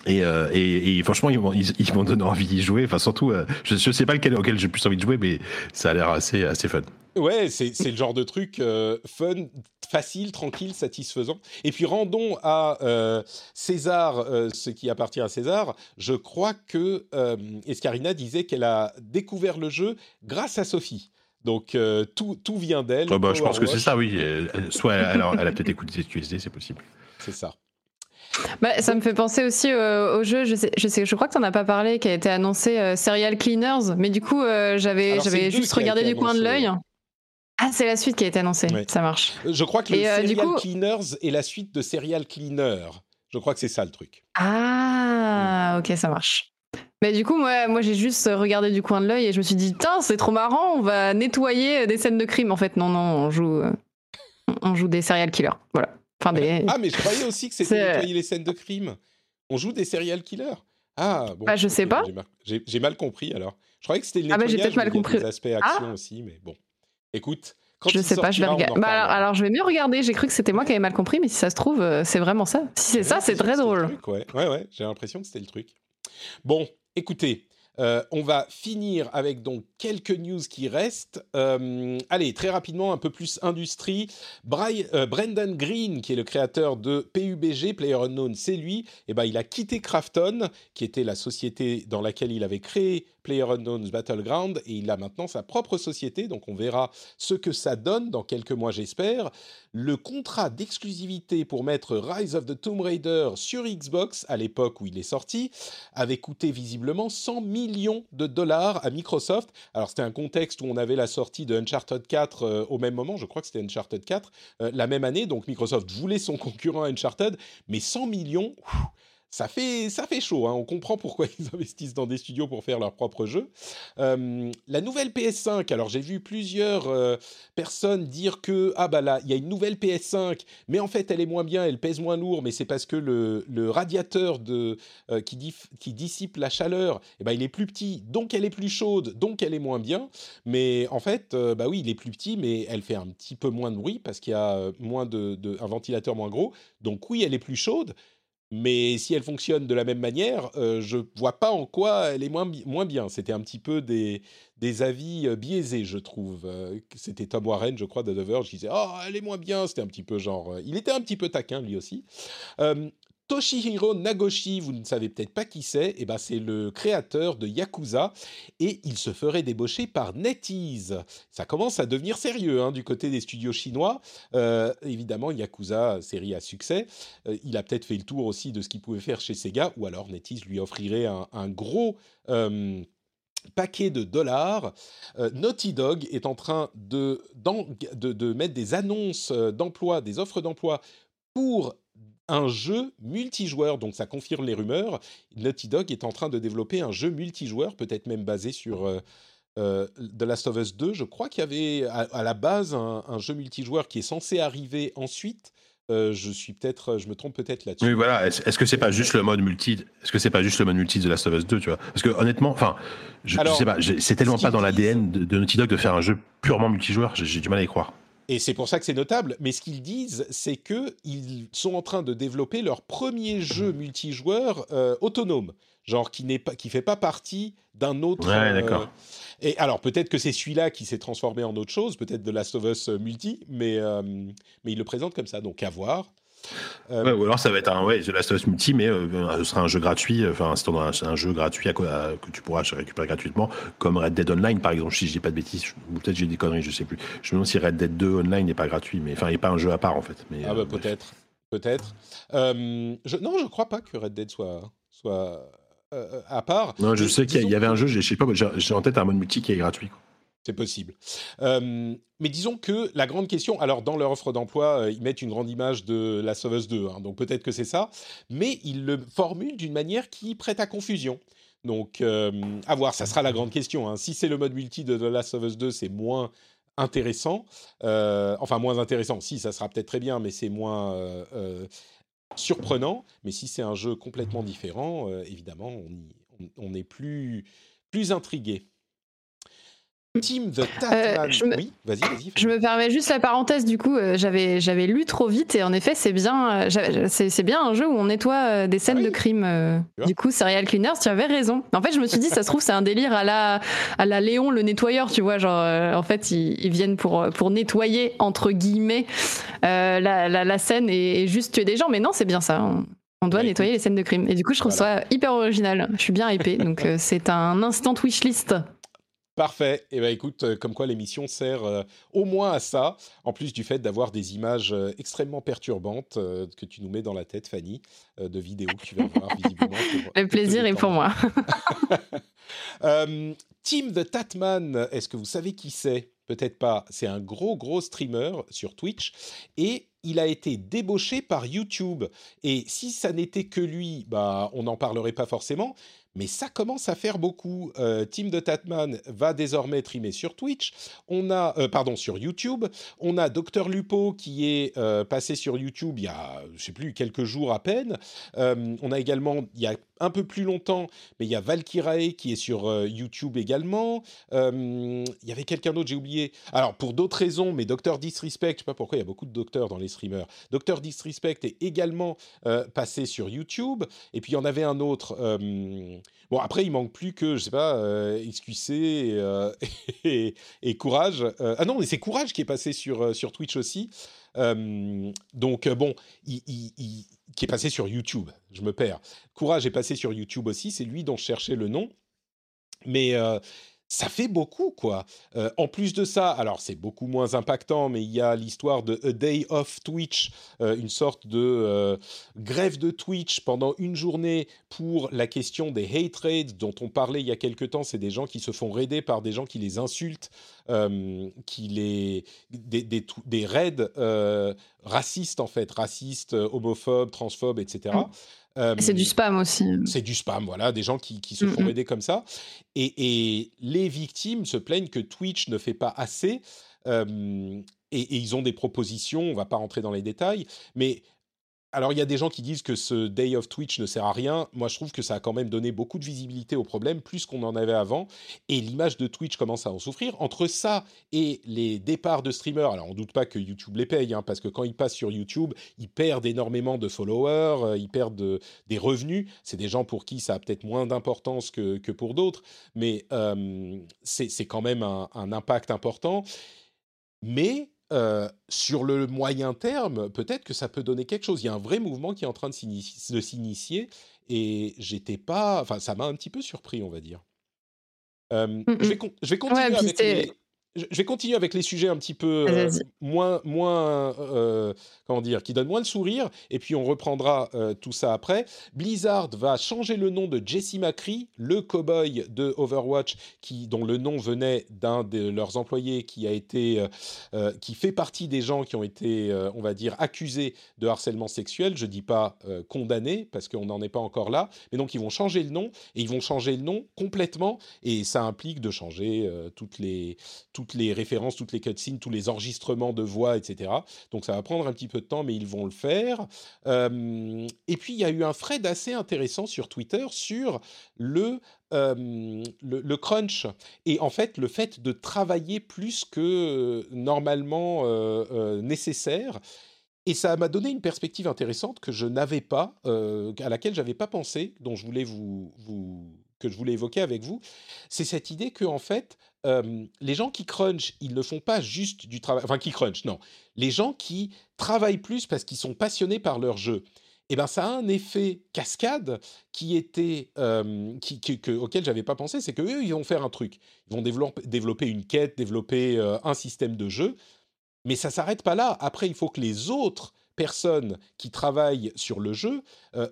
Et, euh, et, et, franchement, ils m'ont ils, m'ont donné envie d'y jouer. Enfin, surtout, euh, je, je sais pas lequel auquel j'ai plus envie de jouer, mais ça a l'air assez, assez fun. Ouais, c'est le genre de truc euh, fun, facile, tranquille, satisfaisant. Et puis rendons à César ce qui appartient à César. Je crois que Escarina disait qu'elle a découvert le jeu grâce à Sophie. Donc tout, tout vient d'elle. Oh bah, je pense que c'est ça, oui. Soit elle, a, elle a peut-être écouté QSD, c'est possible. C'est ça. Bah, ça me fait penser aussi euh, au jeu, je sais, je sais, je crois que tu n'en as pas parlé, qui a été annoncé euh, Serial Cleaners, mais du coup, euh, j'avais, j'avais juste regardé du coin de l'œil. Ah, c'est la suite qui a été annoncée, ça marche. Je crois que le Serial Cleaners est la suite de Serial Cleaner. Je crois que c'est ça le truc. Ah, ok, ça marche. Mais du coup, moi, moi j'ai juste regardé du coin de l'œil et je me suis dit, tiens, c'est trop marrant, on va nettoyer des scènes de crime. En fait, non, non, on joue, on joue des serial killers. Voilà. Ah, mais je croyais aussi que c'était nettoyer les scènes de crime. On joue des serial killers Ah, bon. Bah, je sais pas. j'ai mal- compris alors. Je croyais que c'était le Ah bah, j'ai peut-être mal compris. des aspects action aussi, mais bon. Écoute, quand je sais pas, je vais regarder. Bah, alors, alors, je vais mieux regarder. J'ai cru que c'était moi qui avais mal compris, mais si ça se trouve, euh, c'est vraiment ça. Si c'est ça, c'est très drôle. truc, ouais, ouais, ouais, j'ai l'impression que c'était le truc. Bon, écoutez, euh, on va finir avec donc quelques news qui restent. Euh, allez, très rapidement, un peu plus industrie. Euh, Brendan Green, qui est le créateur de PUBG, Player Unknown, c'est lui. Et ben, il a quitté Krafton, qui était la société dans laquelle il avait créé Player Unknown's Battleground, et il a maintenant sa propre société. Donc, on verra ce que ça donne dans quelques mois, j'espère. Le contrat d'exclusivité pour mettre Rise of the Tomb Raider sur Xbox à l'époque où il est sorti avait coûté visiblement 100 millions de dollars à Microsoft. Alors c'était un contexte où on avait la sortie de Uncharted 4 euh, au même moment, je crois que c'était Uncharted 4, euh, la même année, donc Microsoft voulait son concurrent Uncharted, mais 100 millions, ça fait, ça fait chaud, hein. on comprend pourquoi ils investissent dans des studios pour faire leur propre jeu. Euh, la nouvelle PS5, alors j'ai vu plusieurs euh, personnes dire que, ah bah là, il y a une nouvelle PS5, mais en fait elle est moins bien, elle pèse moins lourd, mais c'est parce que le, le radiateur de, euh, qui, qui dissipe la chaleur, eh ben, il est plus petit, donc elle est plus chaude, donc elle est moins bien. Mais en fait, euh, bah oui, il est plus petit, mais elle fait un petit peu moins de bruit parce qu'il y a moins de- un ventilateur moins gros. Donc oui, elle est plus chaude. Mais si elle fonctionne de la même manière, euh, je vois pas en quoi elle est moins, moins bien. C'était un petit peu des, des avis euh, biaisés, je trouve. Euh, C'était Tom Warren, je crois, de The Verge, qui disait « Oh, elle est moins bien !» C'était un petit peu genre... euh, il était un petit peu taquin, lui aussi. Toshihiro Nagoshi, vous ne savez peut-être pas qui c'est, eh ben c'est le créateur de Yakuza et il se ferait débaucher par NetEase. Ça commence à devenir sérieux hein, du côté des studios chinois. Euh, évidemment, Yakuza, série à succès, euh, il a peut-être fait le tour aussi de ce qu'il pouvait faire chez Sega ou alors NetEase lui offrirait un, gros euh, paquet de dollars. Naughty Dog est en train de, de, mettre des annonces d'emploi, des offres d'emploi pour un jeu multijoueur, donc ça confirme les rumeurs. Naughty Dog est en train de développer un jeu multijoueur, peut-être même basé sur euh, euh, The Last of Us 2. Je crois qu'il y avait à, à la base un, un jeu multijoueur qui est censé arriver ensuite. Euh, je suis peut-être, je me trompe peut-être là-dessus. Oui, voilà. Est-ce que c'est pas juste le mode multi Est-ce que c'est pas juste le mode multi de Last of Us 2, tu vois? Parce que honnêtement, enfin, je, je sais pas, c'est tellement pas dans l'ADN de, de Naughty Dog de faire un jeu purement multijoueur. J'ai du mal à y croire. Et c'est pour ça que c'est notable. Mais ce qu'ils disent, c'est que ils sont en train de développer leur premier jeu multijoueur euh, autonome, genre qui n'est pas, qui fait pas partie d'un autre. Ouais, d'accord. Et alors peut-être que c'est celui-là qui s'est transformé en autre chose, peut-être de Last of Us euh, multi, mais euh, mais ils le présentent comme ça, donc à voir. Euh, Ouais, ou alors ça va être un ouais, The Last of Us multi, mais euh, ce sera un jeu gratuit. Enfin, c'est un, jeu gratuit à, quoi- à- que tu pourras récupérer gratuitement, comme Red Dead Online, par exemple. Si je dis pas de bêtises, je- ou peut-être j'ai des conneries, je sais plus. Je me demande si Red Dead 2 Online n'est pas gratuit, mais enfin, il n'est pas un jeu à part en fait. Mais, Ah euh, bah peut-être, peut-être. Euh, je, non, je crois pas que Red Dead soit soit euh, à part. Non, je sais qu'il y avait un jeu, je sais pas, j'ai j'ai en tête un mode multi qui est gratuit. quoi. C'est possible. Mais disons que la grande question, alors dans leur offre d'emploi, euh, ils mettent une grande image de la Us 2, hein, donc peut-être que c'est ça, mais ils le formulent d'une manière qui prête à confusion. Donc, à voir, ça sera la grande question. hein. Si c'est le mode multi de The Last of Us 2, c'est moins intéressant. Euh, enfin, moins intéressant. Si, ça sera peut-être très bien, mais c'est moins euh, surprenant. Mais si c'est un jeu complètement différent, évidemment, on- on est plus, plus intrigué. Team The Tatman. Euh, je me- Oui, vas-y, vas-y. Je me permets juste la parenthèse du coup, euh, j'avais j'avais lu trop vite et en effet c'est bien euh, c'est bien un jeu où on nettoie des scènes Ah oui. de crime. du coup Serial Cleaners, tu avais raison. En fait je me suis dit ça se trouve c'est un délire à la à la Léon le nettoyeur, tu vois genre en fait ils, ils viennent pour pour nettoyer entre guillemets la, la, la scène et, et juste tuer des gens, mais non c'est bien ça. On, on doit Bah, nettoyer les scènes de crime. Et du coup je trouve Voilà. ça hyper original. Je suis bien hypée donc euh, c'est un instant wishlist. Parfait. Et ben écoute, euh, comme quoi l'émission sert euh, au moins à ça, en plus du fait d'avoir des images euh, extrêmement perturbantes euh, que tu nous mets dans la tête, Fanny, de vidéos que tu vas voir visiblement. pour- Le plaisir est pour moi. Team the Tatman, est-ce que vous savez qui c'est? Peut-être pas. C'est un gros, gros streamer sur Twitch et il a été débauché par YouTube. Et si ça n'était que lui, bah, on n'en parlerait pas forcément. Mais ça commence à faire beaucoup. Euh, Tim de Tatman va désormais trimer sur Twitch. On a, euh, pardon, sur YouTube. On a Dr Lupo qui est euh, passé sur YouTube il y a, je sais plus, quelques jours à peine. on a également, il y a un peu plus longtemps, mais il y a Valkyrae qui est sur YouTube également. il y avait quelqu'un d'autre, j'ai oublié. Alors pour d'autres raisons, mais Dr Disrespect, je sais pas pourquoi il y a beaucoup de docteurs dans les streamers. Dr Disrespect est également passé sur YouTube. Et puis il y en avait un autre. Bon, après, il manque plus que, je sais pas, euh, XQC euh, et, Courage. Euh, ah non, mais c'est Courage qui est passé sur, sur Twitch aussi. donc, bon, il, qui est passé sur YouTube. Je me perds. Courage est passé sur YouTube aussi. C'est lui dont je cherchais le nom. Mais ça fait beaucoup, quoi. Euh, en plus de ça, alors c'est beaucoup moins impactant, mais il y a l'histoire de A Day of Twitch, euh, une sorte de euh, grève de Twitch pendant une journée pour la question des hate raids dont on parlait il y a quelque temps. C'est des gens qui se font raider par des gens qui les insultent, qui les des, des raids racistes en fait, racistes, homophobes, transphobes, etc c'est du spam aussi. C'est du spam, voilà, des gens qui, qui se font aider comme ça. Et, et, les victimes se plaignent que Twitch ne fait pas assez. et, et, ils ont des propositions, on va pas rentrer dans les détails, mais alors, il y a des gens qui disent que ce Day of Twitch ne sert à rien. Moi, je trouve que ça a quand même donné beaucoup de visibilité au problème, plus qu'on en avait avant. Et l'image de Twitch commence à en souffrir. Entre ça et les départs de streamers, alors on doute pas que YouTube les paye, hein, parce que quand ils passent sur YouTube, ils perdent énormément de followers, euh, ils perdent des revenus. C'est des gens pour qui ça a peut-être moins d'importance que, pour d'autres, mais euh, c'est quand même un, un impact important. Mais euh, sur le moyen terme, peut-être que ça peut donner quelque chose. Il y a un vrai mouvement qui est en train de s'initier et j'étais pas. Enfin, ça m'a un petit peu surpris, on va dire. Euh, mmh je, vais je, vais continuer avec les, je vais continuer avec les sujets un petit peu euh, moins, moins euh, comment dire, qui donnent moins de sourire, et puis on reprendra euh, tout ça après. Blizzard va changer le nom de Jesse McCree, le cowboy de Overwatch, qui, dont le nom venait d'un de leurs employés qui a été, qui fait partie des gens qui ont été, on va dire, accusés de harcèlement sexuel. Je dis pas condamnés parce qu'on n'en est pas encore là, mais donc ils vont changer le nom et ils vont changer le nom complètement, et ça implique de changer toutes les toutes les références, toutes les cutscenes, tous les enregistrements de voix, etc. Donc ça va prendre un petit peu de temps, mais ils vont le faire. Euh, et puis il y a eu un thread assez intéressant sur Twitter sur le, euh, le, crunch et en fait le fait de travailler plus que euh, normalement nécessaire. Et ça m'a donné une perspective intéressante que je n'avais pas, à laquelle j'avais pas pensé, dont je voulais vous, vous que je voulais évoquer avec vous, c'est cette idée que en fait, les gens qui crunch, ils ne font pas juste du travail, enfin qui crunch, non, les gens qui travaillent plus parce qu'ils sont passionnés par leur jeu. Eh ben, ça a un effet cascade qui était qui, que, auquel j'avais pas pensé, c'est qu'eux, ils vont faire un truc, ils vont développer, une quête, développer un système de jeu, mais ça s'arrête pas là. Après, il faut que les autres personnes qui travaillent sur le jeu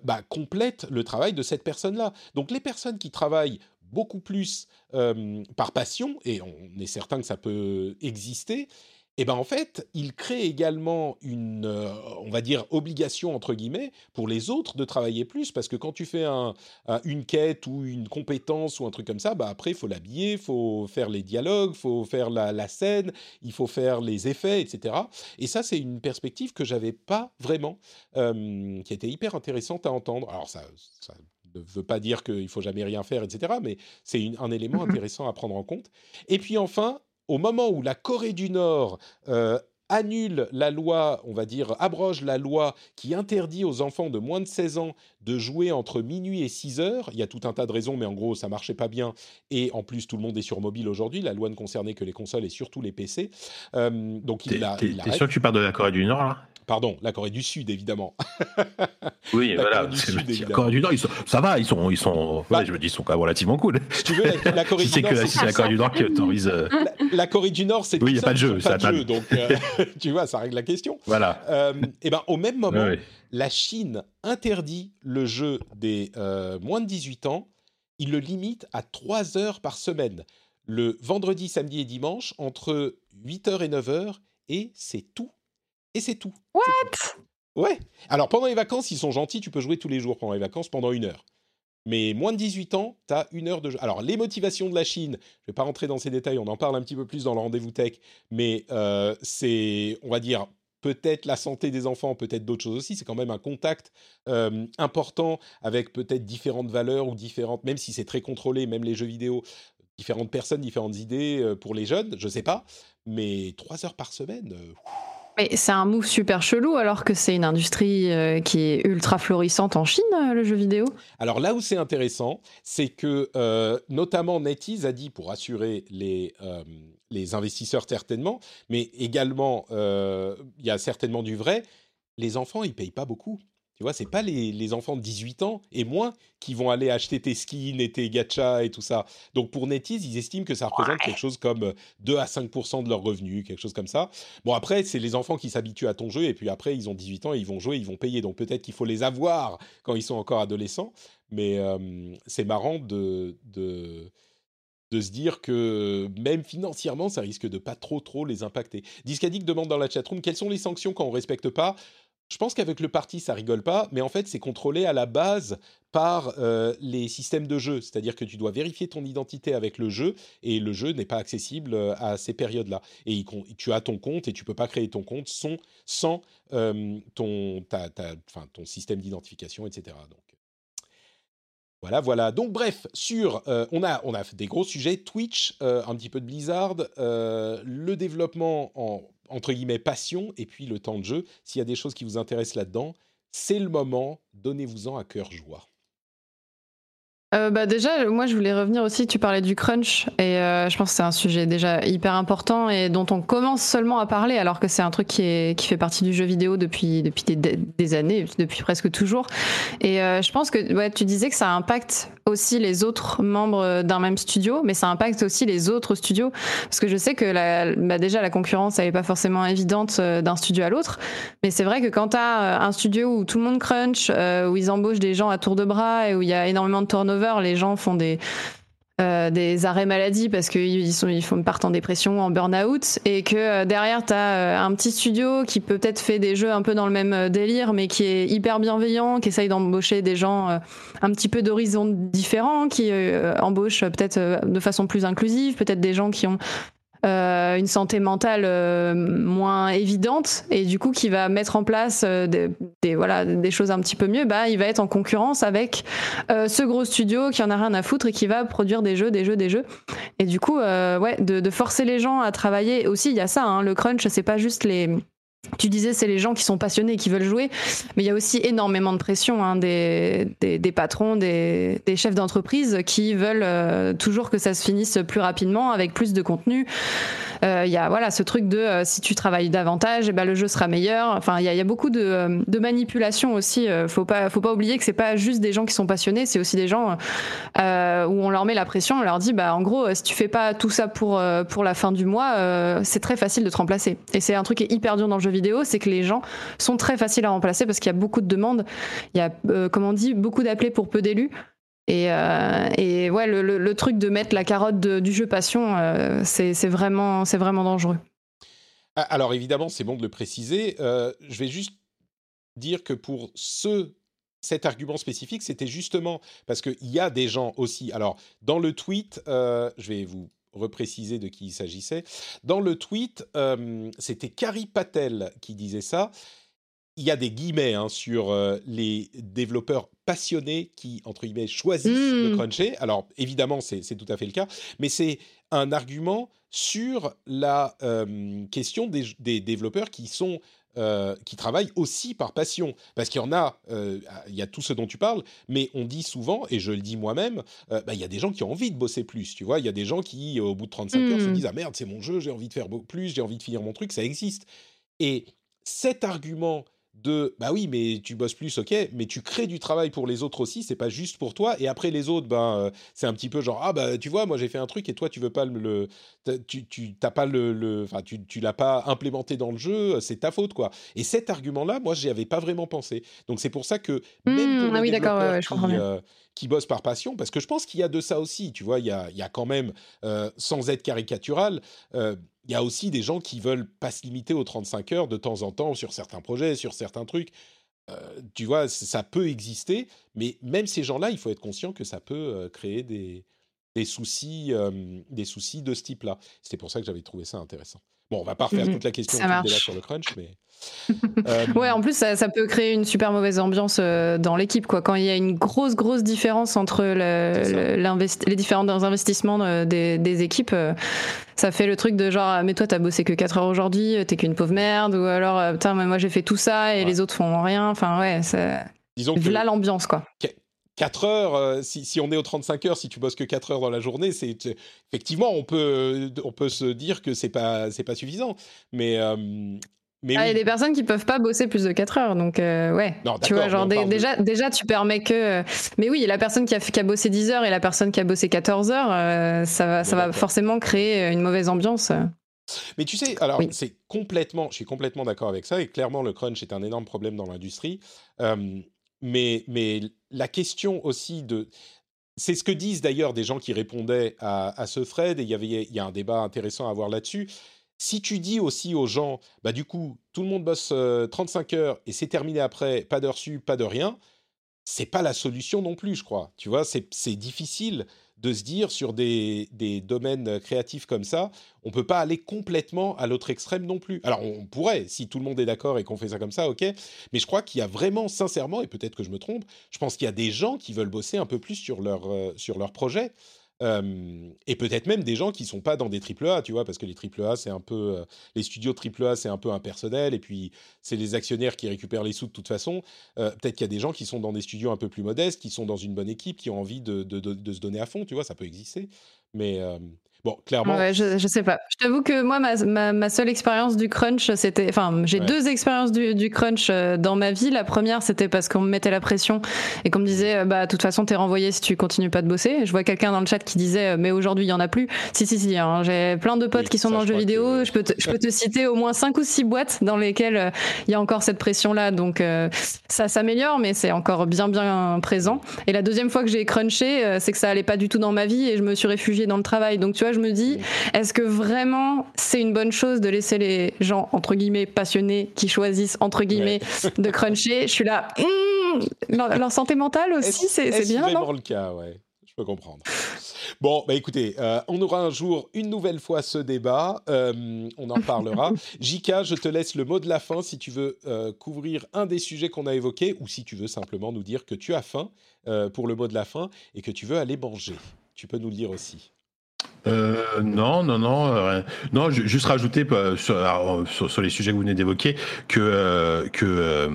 bah, complètent le travail de cette personne-là. Donc les personnes qui travaillent beaucoup plus par passion, et on est certain que ça peut exister, et ben en fait, il crée également une, on va dire, obligation entre guillemets pour les autres de travailler plus, parce que quand tu fais un, une quête ou une compétence ou un truc comme ça, bah après il faut l'habiller, il faut faire les dialogues, il faut faire la, scène, il faut faire les effets, etc. Et ça, c'est une perspective que j'avais pas vraiment, qui était hyper intéressante à entendre. Alors ça ne veut pas dire qu'il faut jamais rien faire, etc. Mais c'est un élément intéressant à prendre en compte. Et puis enfin, au moment où la Corée du Nord euh, annule la loi, on va dire, abroge la loi qui interdit aux enfants de moins de 16 ans de jouer entre minuit et 6 heures. Il y a tout un tas de raisons, mais en gros, ça marchait pas bien. Et en plus, tout le monde est sur mobile aujourd'hui. La loi ne concernait que les consoles et surtout les PC. Euh, donc il. T'es sûr que tu parles de la Corée du Nord là? Pardon, la Corée du Sud, évidemment. Oui, voilà. la Corée du Nord, ça va, ils sont, ils sont, bah, je me dis, ils sont quand même relativement cool. Si tu veux, la, Corée du Nord, c'est la Corée du Nord qui autorise. Euh, la, Corée du Nord, c'est oui, il n'y a pas de jeu, pas de jeu, donc euh, tu vois, ça règle la question. Voilà. Euh, et ben, au même moment, la Chine interdit le jeu des moins de 18 ans. Il le limite à 3 heures par semaine, le vendredi, samedi et dimanche, entre 8h et 9h, et c'est tout et c'est tout. What? Ouais. Alors pendant les vacances, ils sont gentils, tu peux jouer tous les jours pendant les vacances pendant une heure. Mais moins de 18 ans, tu as une heure de jeu. Alors, les motivations de la Chine, je vais pas rentrer dans ces détails, on en parle un petit peu plus dans le rendez-vous tech, mais euh, c'est, on va dire, peut-être la santé des enfants, peut-être d'autres choses aussi. C'est quand même un contact euh, important avec peut-être différentes valeurs ou différentes, même si c'est très contrôlé, même les jeux vidéo, différentes personnes, différentes idées euh, pour les jeunes, je sais pas. Mais trois heures par semaine. euh, Mais c'est un move super chelou alors que c'est une industrie euh, qui est ultra florissante en Chine, euh, le jeu vidéo. Alors là où c'est intéressant, c'est que euh, notamment NetEase a dit pour assurer les, les investisseurs certainement, mais également il y a certainement du vrai, les enfants ils payent pas beaucoup. Tu vois, c'est pas les, les enfants de 18 ans et moins qui vont aller acheter tes skins et tes gachas et tout ça. Donc pour NetEase, ils estiment que ça représente quelque chose comme 2 à 5 de leurs revenus, quelque chose comme ça. Bon après, c'est les enfants qui s'habituent à ton jeu et puis après ils ont 18 ans et ils vont jouer, ils vont payer. Donc peut-être qu'il faut les avoir quand ils sont encore adolescents. Mais euh, c'est marrant de, de, de se dire que même financièrement, ça risque de pas trop trop les impacter. Discadic demande dans la chatroom quelles sont les sanctions quand on respecte pas. Je pense qu'avec le parti, ça rigole pas, mais en fait, c'est contrôlé à la base par euh, les systèmes de jeu. C'est-à-dire que tu dois vérifier ton identité avec le jeu, et le jeu n'est pas accessible euh, à ces périodes-là. Et tu as ton compte, et tu peux pas créer ton compte sans, ton, système d'identification, etc. Donc, voilà, voilà. Donc bref, sur, euh, on a, on a des gros sujets Twitch, un petit peu de Blizzard, le développement en entre guillemets passion et puis le temps de jeu. S'il y a des choses qui vous intéressent là-dedans, c'est le moment. Donnez-vous-en à cœur joie. Euh, bah déjà, moi je voulais revenir aussi, tu parlais du crunch et euh, je pense que c'est un sujet déjà hyper important et dont on commence seulement à parler alors que c'est un truc qui, est, qui fait partie du jeu vidéo depuis, depuis des, des années, depuis presque toujours. Et euh, je pense que tu disais que ça impacte aussi les autres membres d'un même studio, mais ça impacte aussi les autres studios. Parce que je sais que la, bah déjà la concurrence elle est pas forcément évidente euh, d'un studio à l'autre, mais c'est vrai que quand tu as un studio où tout le monde crunch, euh, où ils embauchent des gens à tour de bras et où il y a énormément de turnover, les gens font des euh, des arrêts maladie parce qu'ils sont ils font partent en dépression, en burn-out et que euh, derrière tu as un petit studio qui peut peut-être fait des jeux un peu dans le même euh, délire mais qui est hyper bienveillant, qui essaye d'embaucher des gens euh, un petit peu d'horizons différents, qui euh, embauche peut-être euh, de façon plus inclusive, peut-être des gens qui ont euh, une santé mentale euh, moins évidente et du coup qui va mettre en place euh, des, des, voilà des choses un petit peu mieux bah il va être en concurrence avec euh, ce gros studio qui en a rien à foutre et qui va produire des jeux des jeux des jeux. Et du coup euh, ouais de, de, forcer les gens à travailler aussi il y a ça hein, le crunch c'est pas juste les tu disais, c'est les gens qui sont passionnés et qui veulent jouer, mais il y a aussi énormément de pression hein, des, des, patrons, des, chefs d'entreprise qui veulent euh, toujours que ça se finisse plus rapidement, avec plus de contenu. Il euh, y a voilà ce truc de euh, si tu travailles davantage, eh ben, le jeu sera meilleur. Enfin, il y, a beaucoup de, manipulation aussi. faut pas, faut pas oublier que c'est pas juste des gens qui sont passionnés, c'est aussi des gens où on leur met la pression, on leur dit, bah en gros, si tu fais pas tout ça pour pour la fin du mois, c'est très facile de te remplacer. Et c'est un truc qui est hyper dur dans le jeu vidéo, c'est que les gens sont très faciles à remplacer parce qu'il y a beaucoup de demandes. Il y a, euh, comme on dit, beaucoup d'appelés pour peu d'élus. Et, euh, et, ouais, le, truc de mettre la carotte du jeu passion, euh, c'est vraiment, vraiment dangereux. Alors évidemment, c'est bon de le préciser. Euh, je vais juste dire que pour ce cet argument spécifique, c'était justement parce qu'il y a des gens aussi. Alors, dans le tweet, euh, je vais vous repréciser de qui il s'agissait. Dans le tweet, euh, c'était Kari Patel qui disait ça. Il y a des guillemets hein, sur euh, les développeurs passionnés qui, entre guillemets, choisissent mmh. de cruncher. Alors, évidemment, c'est tout à fait le cas, mais c'est un argument sur la euh, question des, des, développeurs qui sont euh, qui travaillent aussi par passion. Parce qu'il y en a, euh, il y a tout ce dont tu parles, mais on dit souvent, et je le dis moi-même, euh, bah, il y a des gens qui ont envie de bosser plus, tu vois. Il y a des gens qui, au bout de 35 mmh. heures, se disent Ah merde, c'est mon jeu, j'ai envie de faire plus, j'ai envie de finir mon truc, ça existe. Et cet argument de bah oui mais tu bosses plus ok mais tu crées du travail pour les autres aussi c'est pas juste pour toi. Et après les autres ben euh, c'est un petit peu genre ah bah tu vois moi j'ai fait un truc et toi tu veux pas le, le tu tu t'as pas le enfin tu tu l'as pas implémenté dans le jeu c'est ta faute quoi. Et cet argument là moi j'y avais pas vraiment pensé. Donc c'est pour ça que même mmh, pour ah les oui, développeurs ouais, qui, euh, qui bossent par passion parce que je pense qu'il y a de ça aussi tu vois il y a il y a quand même euh, sans être caricatural euh, il y a aussi des gens qui veulent pas se limiter aux 35 heures de temps en temps sur certains projets, sur certains trucs. tu vois, ça peut exister, mais même ces gens-là, il faut être conscient que ça peut créer des, des soucis, des soucis de ce type-là. C'est pour ça que j'avais trouvé ça intéressant. Bon, on va pas refaire Mhm. toute la question débat sur le crunch, mais. euh, Ouais, en plus, ça, ça peut créer une super mauvaise ambiance euh, dans l'équipe, quoi. Quand il y a une grosse, grosse différence entre le- le- les différents investissements euh, des, des équipes, ça fait le truc de genre, ah, mais toi, t'as bossé que 4 heures aujourd'hui, t'es qu'une pauvre merde, ou alors, putain, mais moi, j'ai fait tout ça et Ouais. les autres font rien. Enfin, ouais, c'est disons que là l'ambiance, quoi. 4 heures, euh, si, si on est aux 35 heures, si tu bosses que 4 heures dans la journée, c'est effectivement on peut on peut se dire que c'est pas c'est pas suffisant, mais euh, mais Ah, Il y a des personnes qui peuvent pas bosser plus de 4 heures, donc euh, ouais. Non, tu vois, genre de- déjà, déjà, tu permets que. euh, Mais oui, la personne qui a, qui a bossé 10 heures et la personne qui a bossé 14 heures, euh, ça va, ça va forcément créer une mauvaise ambiance. Mais tu sais, alors Oui. c'est complètement, je suis complètement d'accord avec ça et clairement le crunch est un énorme problème dans l'industrie. Euh, mais mais la question aussi de c'est ce que disent d'ailleurs des gens qui répondaient à, ce thread, et il y avait il y a un débat intéressant à avoir là-dessus. Si tu dis aussi aux gens, bah du coup, tout le monde bosse euh, 35 heures et c'est terminé après, pas d'heures su, pas de rien, c'est pas la solution non plus, je crois. Tu vois, c'est difficile de se dire sur des, domaines créatifs comme ça, on peut pas aller complètement à l'autre extrême non plus. Alors on pourrait, si tout le monde est d'accord et qu'on fait ça comme ça, ok. Mais je crois qu'il y a vraiment, sincèrement, et peut-être que je me trompe, je pense qu'il y a des gens qui veulent bosser un peu plus sur leur, euh, sur leur projet. Euh, et peut-être même des gens qui sont pas dans des triple A, tu vois, parce que les triple A, c'est un peu euh, les studios triple A, c'est un peu impersonnel, et puis c'est les actionnaires qui récupèrent les sous de toute façon. Euh, peut-être qu'il y a des gens qui sont dans des studios un peu plus modestes, qui sont dans une bonne équipe, qui ont envie de, de, se donner à fond, tu vois, ça peut exister. Mais bon, clairement, Ouais, je, je sais pas. Je t'avoue que moi, ma, ma, ma seule expérience du crunch, c'était. Enfin, j'ai Ouais. deux expériences du, du crunch euh, dans ma vie. La première, c'était parce qu'on me mettait la pression et qu'on me disait, euh, bah, de toute façon, t'es renvoyé si tu continues pas de bosser. Je vois quelqu'un dans le chat qui disait, euh, mais aujourd'hui, il y en a plus. Si, si, si. hein, j'ai plein de potes Oui, qui sont ça, dans le jeu vidéo. que- Je, peux te, je peux te citer au moins cinq ou six boîtes dans lesquelles il y a encore cette pression-là. Donc, euh, ça s'améliore, mais c'est encore bien, bien présent. Et la deuxième fois que j'ai crunché, c'est que ça allait pas du tout dans ma vie et je me suis réfugiée dans le travail. Donc, tu vois, je me dis, est-ce que vraiment c'est une bonne chose de laisser les gens, entre guillemets, passionnés, qui choisissent, entre guillemets, de cruncher? Je suis là, hmm, leur, leur santé mentale aussi, c'est c'est est-ce bien, vraiment non le cas, ouais. Je peux comprendre. Bon, bah écoutez, euh, on aura un jour une nouvelle fois ce débat. euh, on en parlera. Jika, je te laisse le mot de la fin si tu veux euh, couvrir un des sujets qu'on a évoqués ou si tu veux simplement nous dire que tu as faim pour le mot de la fin et que tu veux aller manger. Tu peux nous le dire aussi. Euh, non, non, non, euh, non. ju- Juste rajouter euh, sur, alors, sur, sur les sujets que vous venez d'évoquer que euh, que euh,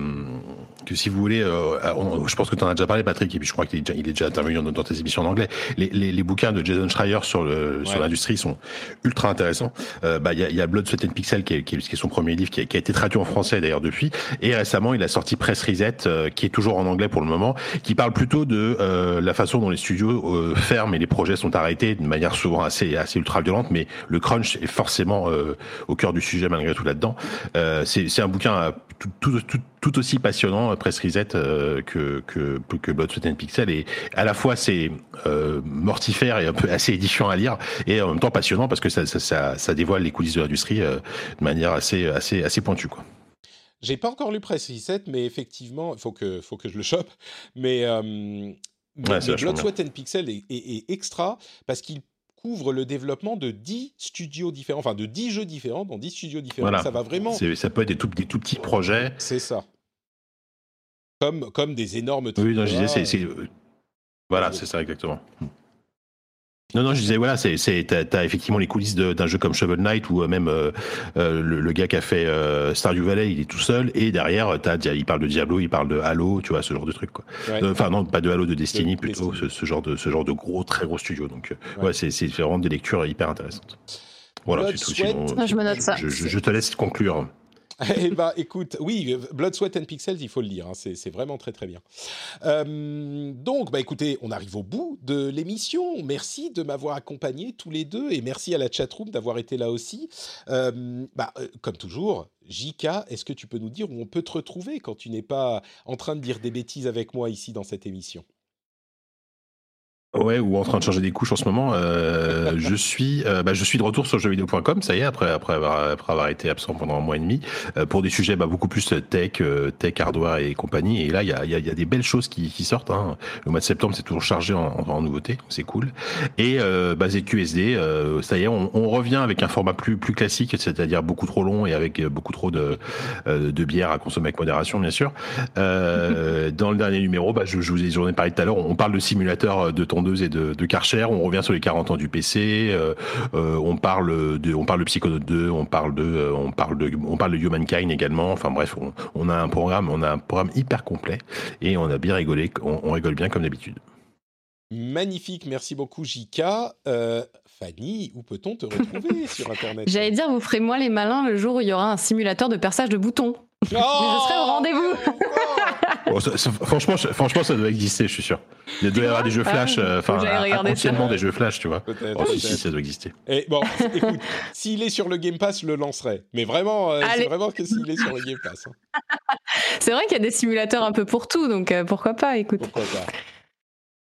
que si vous voulez, euh, on- je pense que tu en as déjà parlé, Patrick, et puis je crois qu'il est déjà, il est déjà intervenu dans, dans tes émissions en anglais. Les, les, les bouquins de Jason Schreier sur le sur Ouais. l'industrie sont ultra intéressants. Euh, bah, il y a, il y a Blood, Sweat and Pixel qui est, qui est, qui est son premier livre, qui a, qui a été traduit en français d'ailleurs depuis, et récemment il a sorti Press Reset, euh, qui est toujours en anglais pour le moment, qui parle plutôt de euh, la façon dont les studios euh, ferment et les projets sont arrêtés de manière souvent assez assez ultra violente, mais le crunch est forcément euh, au cœur du sujet malgré tout là-dedans. Euh, c'est un bouquin euh, tout, tout, tout, tout aussi passionnant, euh, Press Reset, euh, que, que, que Blood, Sweat and Pixel. Et à la fois, c'est euh, mortifère et un peu assez édifiant à lire, et en même temps passionnant parce que ça, ça, ça, ça dévoile les coulisses de l'industrie euh, de manière assez, assez, assez pointue. Quoi. J'ai pas encore lu Press Reset, mais effectivement, il faut que, faut que je le chope. Mais, mais, Ouais, Blood, Sweat and Pixel est, est- est extra parce qu'il couvre le développement de 10 studios différents, enfin de 10 jeux différents dans 10 studios différents. Voilà. Ça va vraiment. Ça peut être des tout, des tout petits projets. C'est ça. Comme, comme des énormes Oui, non, je disais, c'est, euh, voilà, c'est ça exactement. Non, non, je disais, voilà, c'est, c'est, t'as, t'as effectivement les coulisses d'un jeu comme Shovel Knight ou euh, même euh, euh, le, le gars qui a fait euh, Stardew Valley, il est tout seul, et derrière, t'as, il parle de Diablo, il parle de Halo, tu vois, ce genre de truc, quoi. Ouais. Euh, Enfin, non, pas de Halo, de Destiny, De plutôt, Destiny. Ce, ce genre de, ce genre de gros, très gros studio. Donc, Ouais. ouais, c'est, c'est vraiment des lectures hyper intéressantes. Voilà, c'est tout. Sinon, je me note ça. Je, je- je te laisse conclure. Eh ben, écoute, oui, Blood, Sweat and Pixels, il faut le lire, hein, c'est vraiment très très bien. Euh, donc, bah écoutez, on arrive au bout de l'émission. Merci de m'avoir accompagné tous les deux et merci à la chatroom d'avoir été là aussi. Euh, bah, euh, comme toujours, JK, est-ce que tu peux nous dire où on peut te retrouver quand tu n'es pas en train de dire des bêtises avec moi ici dans cette émission? Ouais, ou en train de changer des couches en ce moment. Euh, je suis, euh, bah, je suis de retour sur jeuxvideo.com, ça y est, après, après avoir, après avoir été absent pendant un mois et demi, euh, pour des sujets bah, beaucoup plus tech, euh, tech, hardware et compagnie. Et là, il y a, y, a, y a, des belles choses qui, qui sortent. Hein. Le mois de septembre, c'est toujours chargé en, en, en nouveautés, c'est cool. Et euh, bah, ZQSD, euh, ça y est, on, on, revient avec un format plus, plus classique, c'est-à-dire beaucoup trop long et avec beaucoup trop de, de bière à consommer avec modération, bien sûr. Dans le dernier numéro, bah, je, je vous ai, j'en ai parlé tout à l'heure, on parle de simulateur de et de, Karcher. On revient sur les 40 ans du PC. Euh, euh, on parle de, on Psychonaut 2. On parle de, euh, on parle de, on Humankind également. Enfin bref, on, a un programme, on a un programme hyper complet et on a bien rigolé. On, rigole bien comme d'habitude. Magnifique, merci beaucoup Jika. Fanny, où peut-on te retrouver sur Internet? J'allais dire, vous ferez moins les malins le jour où il y aura un simulateur de perçage de boutons. Oh Mais je serai au rendez-vous. Oh, ça, ça, franchement, franchement, ça doit exister, je suis sûr. Il doit y avoir des jeux flash, ah, enfin, anciennement des jeux flash, tu vois. Oh, si, si, ça doit exister. Et bon, écoute, s'il est sur le Game Pass, je le lancerai. Mais vraiment, euh, c'est vraiment que s'il est sur le Game Pass. Hein. c'est vrai qu'il y a des simulateurs un peu pour tout, donc euh, pourquoi pas, écoute. Pourquoi pas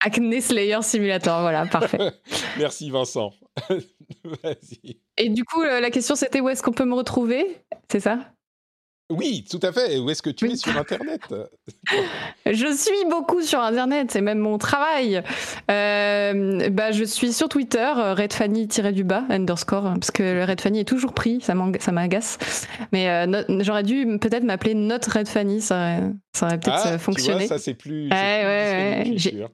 Acne Slayer Simulator, voilà, parfait. Merci Vincent. Vas-y. Et du coup, la question c'était où est-ce qu'on peut me retrouver? C'est ça? Oui, tout à fait. Où est-ce que tu es sur Internet? Je suis beaucoup sur Internet, c'est même mon travail. Euh, bah, je suis sur Twitter, redfanny-du-bas, underscore, parce que le redfanny est toujours pris, ça m'agace. Mais euh, j'aurais dû peut-être m'appeler Not redfanny, ça aurait, ça aurait peut-être ah, fonctionné. Tu vois, ça c'est plus. Ouais, ouais, ouais.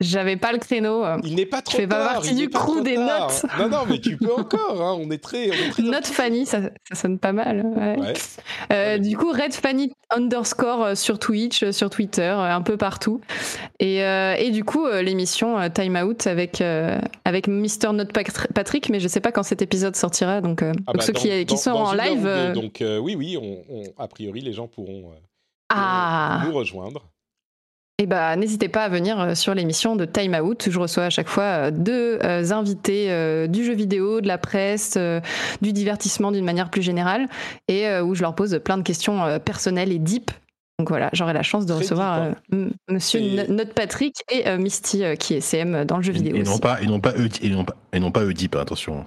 J'avais pas le créneau. Il n'est pas trop Je fais tard. pas partie du crew des notes. Non, non, mais tu peux encore. Hein. On est très. On est très Note Fanny, ça, ça, sonne pas mal. Ouais. Ouais. Euh, du coup, Red Fanny underscore sur Twitch, sur Twitter, un peu partout. Et, euh, et du coup, l'émission Time Out avec, euh, avec Mister Note Patrick, mais je sais pas quand cet épisode sortira. Donc, ah donc bah ceux dans, qui, qui dans, sont dans en live. Deux, donc, oui, oui, on, on, a priori, les gens pourront ah. nous rejoindre. Eh ben, n'hésitez pas à venir sur l'émission de Time Out. Je reçois à chaque fois deux euh, invités euh, du jeu vidéo, de la presse, euh, du divertissement d'une manière plus générale, et où je leur pose plein de questions personnelles et deep. Donc voilà, j'aurai la chance de Très recevoir deep, Monsieur Note Patrick et Misty qui est CM dans le jeu et, vidéo. Et aussi. non pas, et non pas, et non pas, et non pas Oedipe, attention.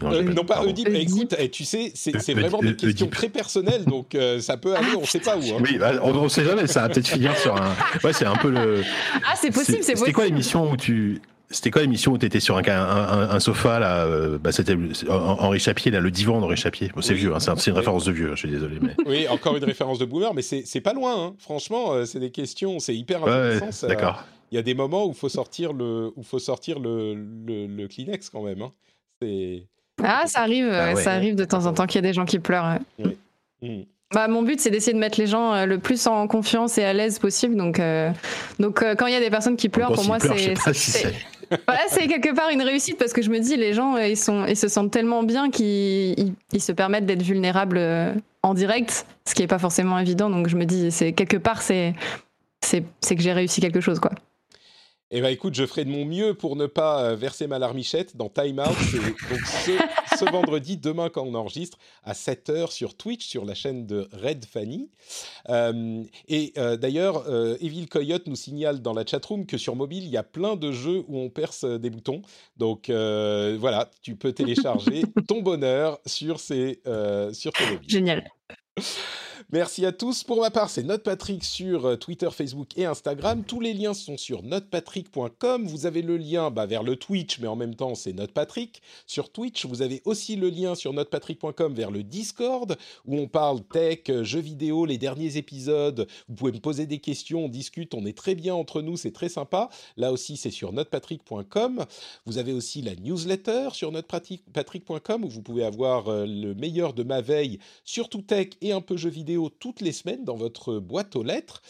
Non, euh, non pas Oedipe, mais écoute, eh, tu sais, c'est vraiment des questions très personnelles, donc euh, ça peut aller, on ne sait pas où. Hein. Oui, bah, on ne sait jamais, ça va peut-être finir sur un. Ouais, c'est un peu le. Ah, c'est possible, c'est possible. C'était quoi l'émission où tu. C'était quoi l'émission où tu étais sur un, un, un, sofa là euh, bah, C'était Henri Chapier, là, le divan d'Henri Chapier. Bon, c'est oui, vieux, hein, c'est une référence de vieux, je suis désolé. Mais... Oui, encore une référence de boomer, mais c'est pas loin. Hein. Franchement, c'est des questions, c'est hyper intéressant. Ouais, D'accord. Il y a des moments où il faut sortir le, où faut sortir le, le, le Kleenex quand même. Hein. C'est. Ah, ça arrive, ah ouais, ça arrive de temps en temps qu'il y a des gens qui pleurent. Oui. Mmh. Bah, mon but, c'est d'essayer de mettre les gens le plus en confiance et à l'aise possible. Donc, euh, donc euh, quand il y a des personnes qui pleurent, pour moi, c'est. Si voilà, c'est quelque part une réussite parce que je me dis, les gens, ils, sont, ils se sentent tellement bien qu'ils ils, ils se permettent d'être vulnérables en direct, ce qui n'est pas forcément évident. Donc, je me dis, c'est quelque part, c'est que j'ai réussi quelque chose, quoi. Eh bien, écoute, je ferai de mon mieux pour ne pas verser ma larmichette dans Time Out. donc ce, ce, vendredi, demain, quand on enregistre, à 7h sur Twitch, sur la chaîne de Red Fanny. Euh, et euh, d'ailleurs, euh, Evil Coyote nous signale dans la chatroom que sur mobile, il y a plein de jeux où on perce des boutons. Donc euh, voilà, tu peux télécharger ton bonheur sur, ces, sur tes mobiles. Génial. Merci à tous. Pour ma part, c'est NotePatrick sur Twitter, Facebook et Instagram. Tous les liens sont sur notepatrick.com. Vous avez le lien bah, vers le Twitch, mais en même temps, c'est NotePatrick. Sur Twitch, vous avez aussi le lien sur notepatrick.com vers le Discord, où on parle tech, jeux vidéo, les derniers épisodes. Vous pouvez me poser des questions, on discute, on est très bien entre nous, c'est très sympa. Là aussi, c'est sur notepatrick.com. Vous avez aussi la newsletter sur notepatrick.com, où vous pouvez avoir le meilleur de ma veille sur tout tech et un peu jeux vidéo toutes les semaines dans votre boîte aux lettres.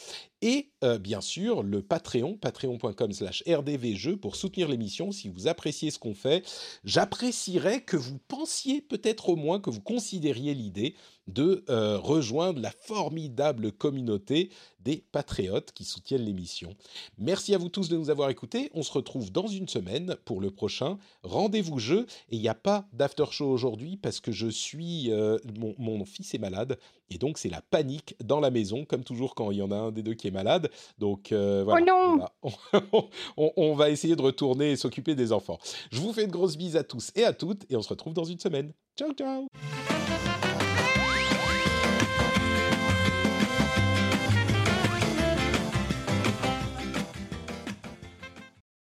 Et euh, bien sûr, le Patreon, patreon.com slash rdvjeux pour soutenir l'émission si vous appréciez ce qu'on fait. J'apprécierais que vous pensiez peut-être au moins, que vous considériez l'idée de euh, rejoindre la formidable communauté des patriotes qui soutiennent l'émission. Merci à vous tous de nous avoir écoutés. On se retrouve dans une semaine pour le prochain rendez-vous jeu. Et il n'y a pas d'after show aujourd'hui parce que je suis, euh, mon, fils est malade et donc c'est la panique dans la maison, comme toujours quand il y en a un des deux qui est malade. Donc voilà. Oh non on, on, va essayer de retourner et s'occuper des enfants. Je vous fais de grosses bises à tous et à toutes et on se retrouve dans une semaine. Ciao ciao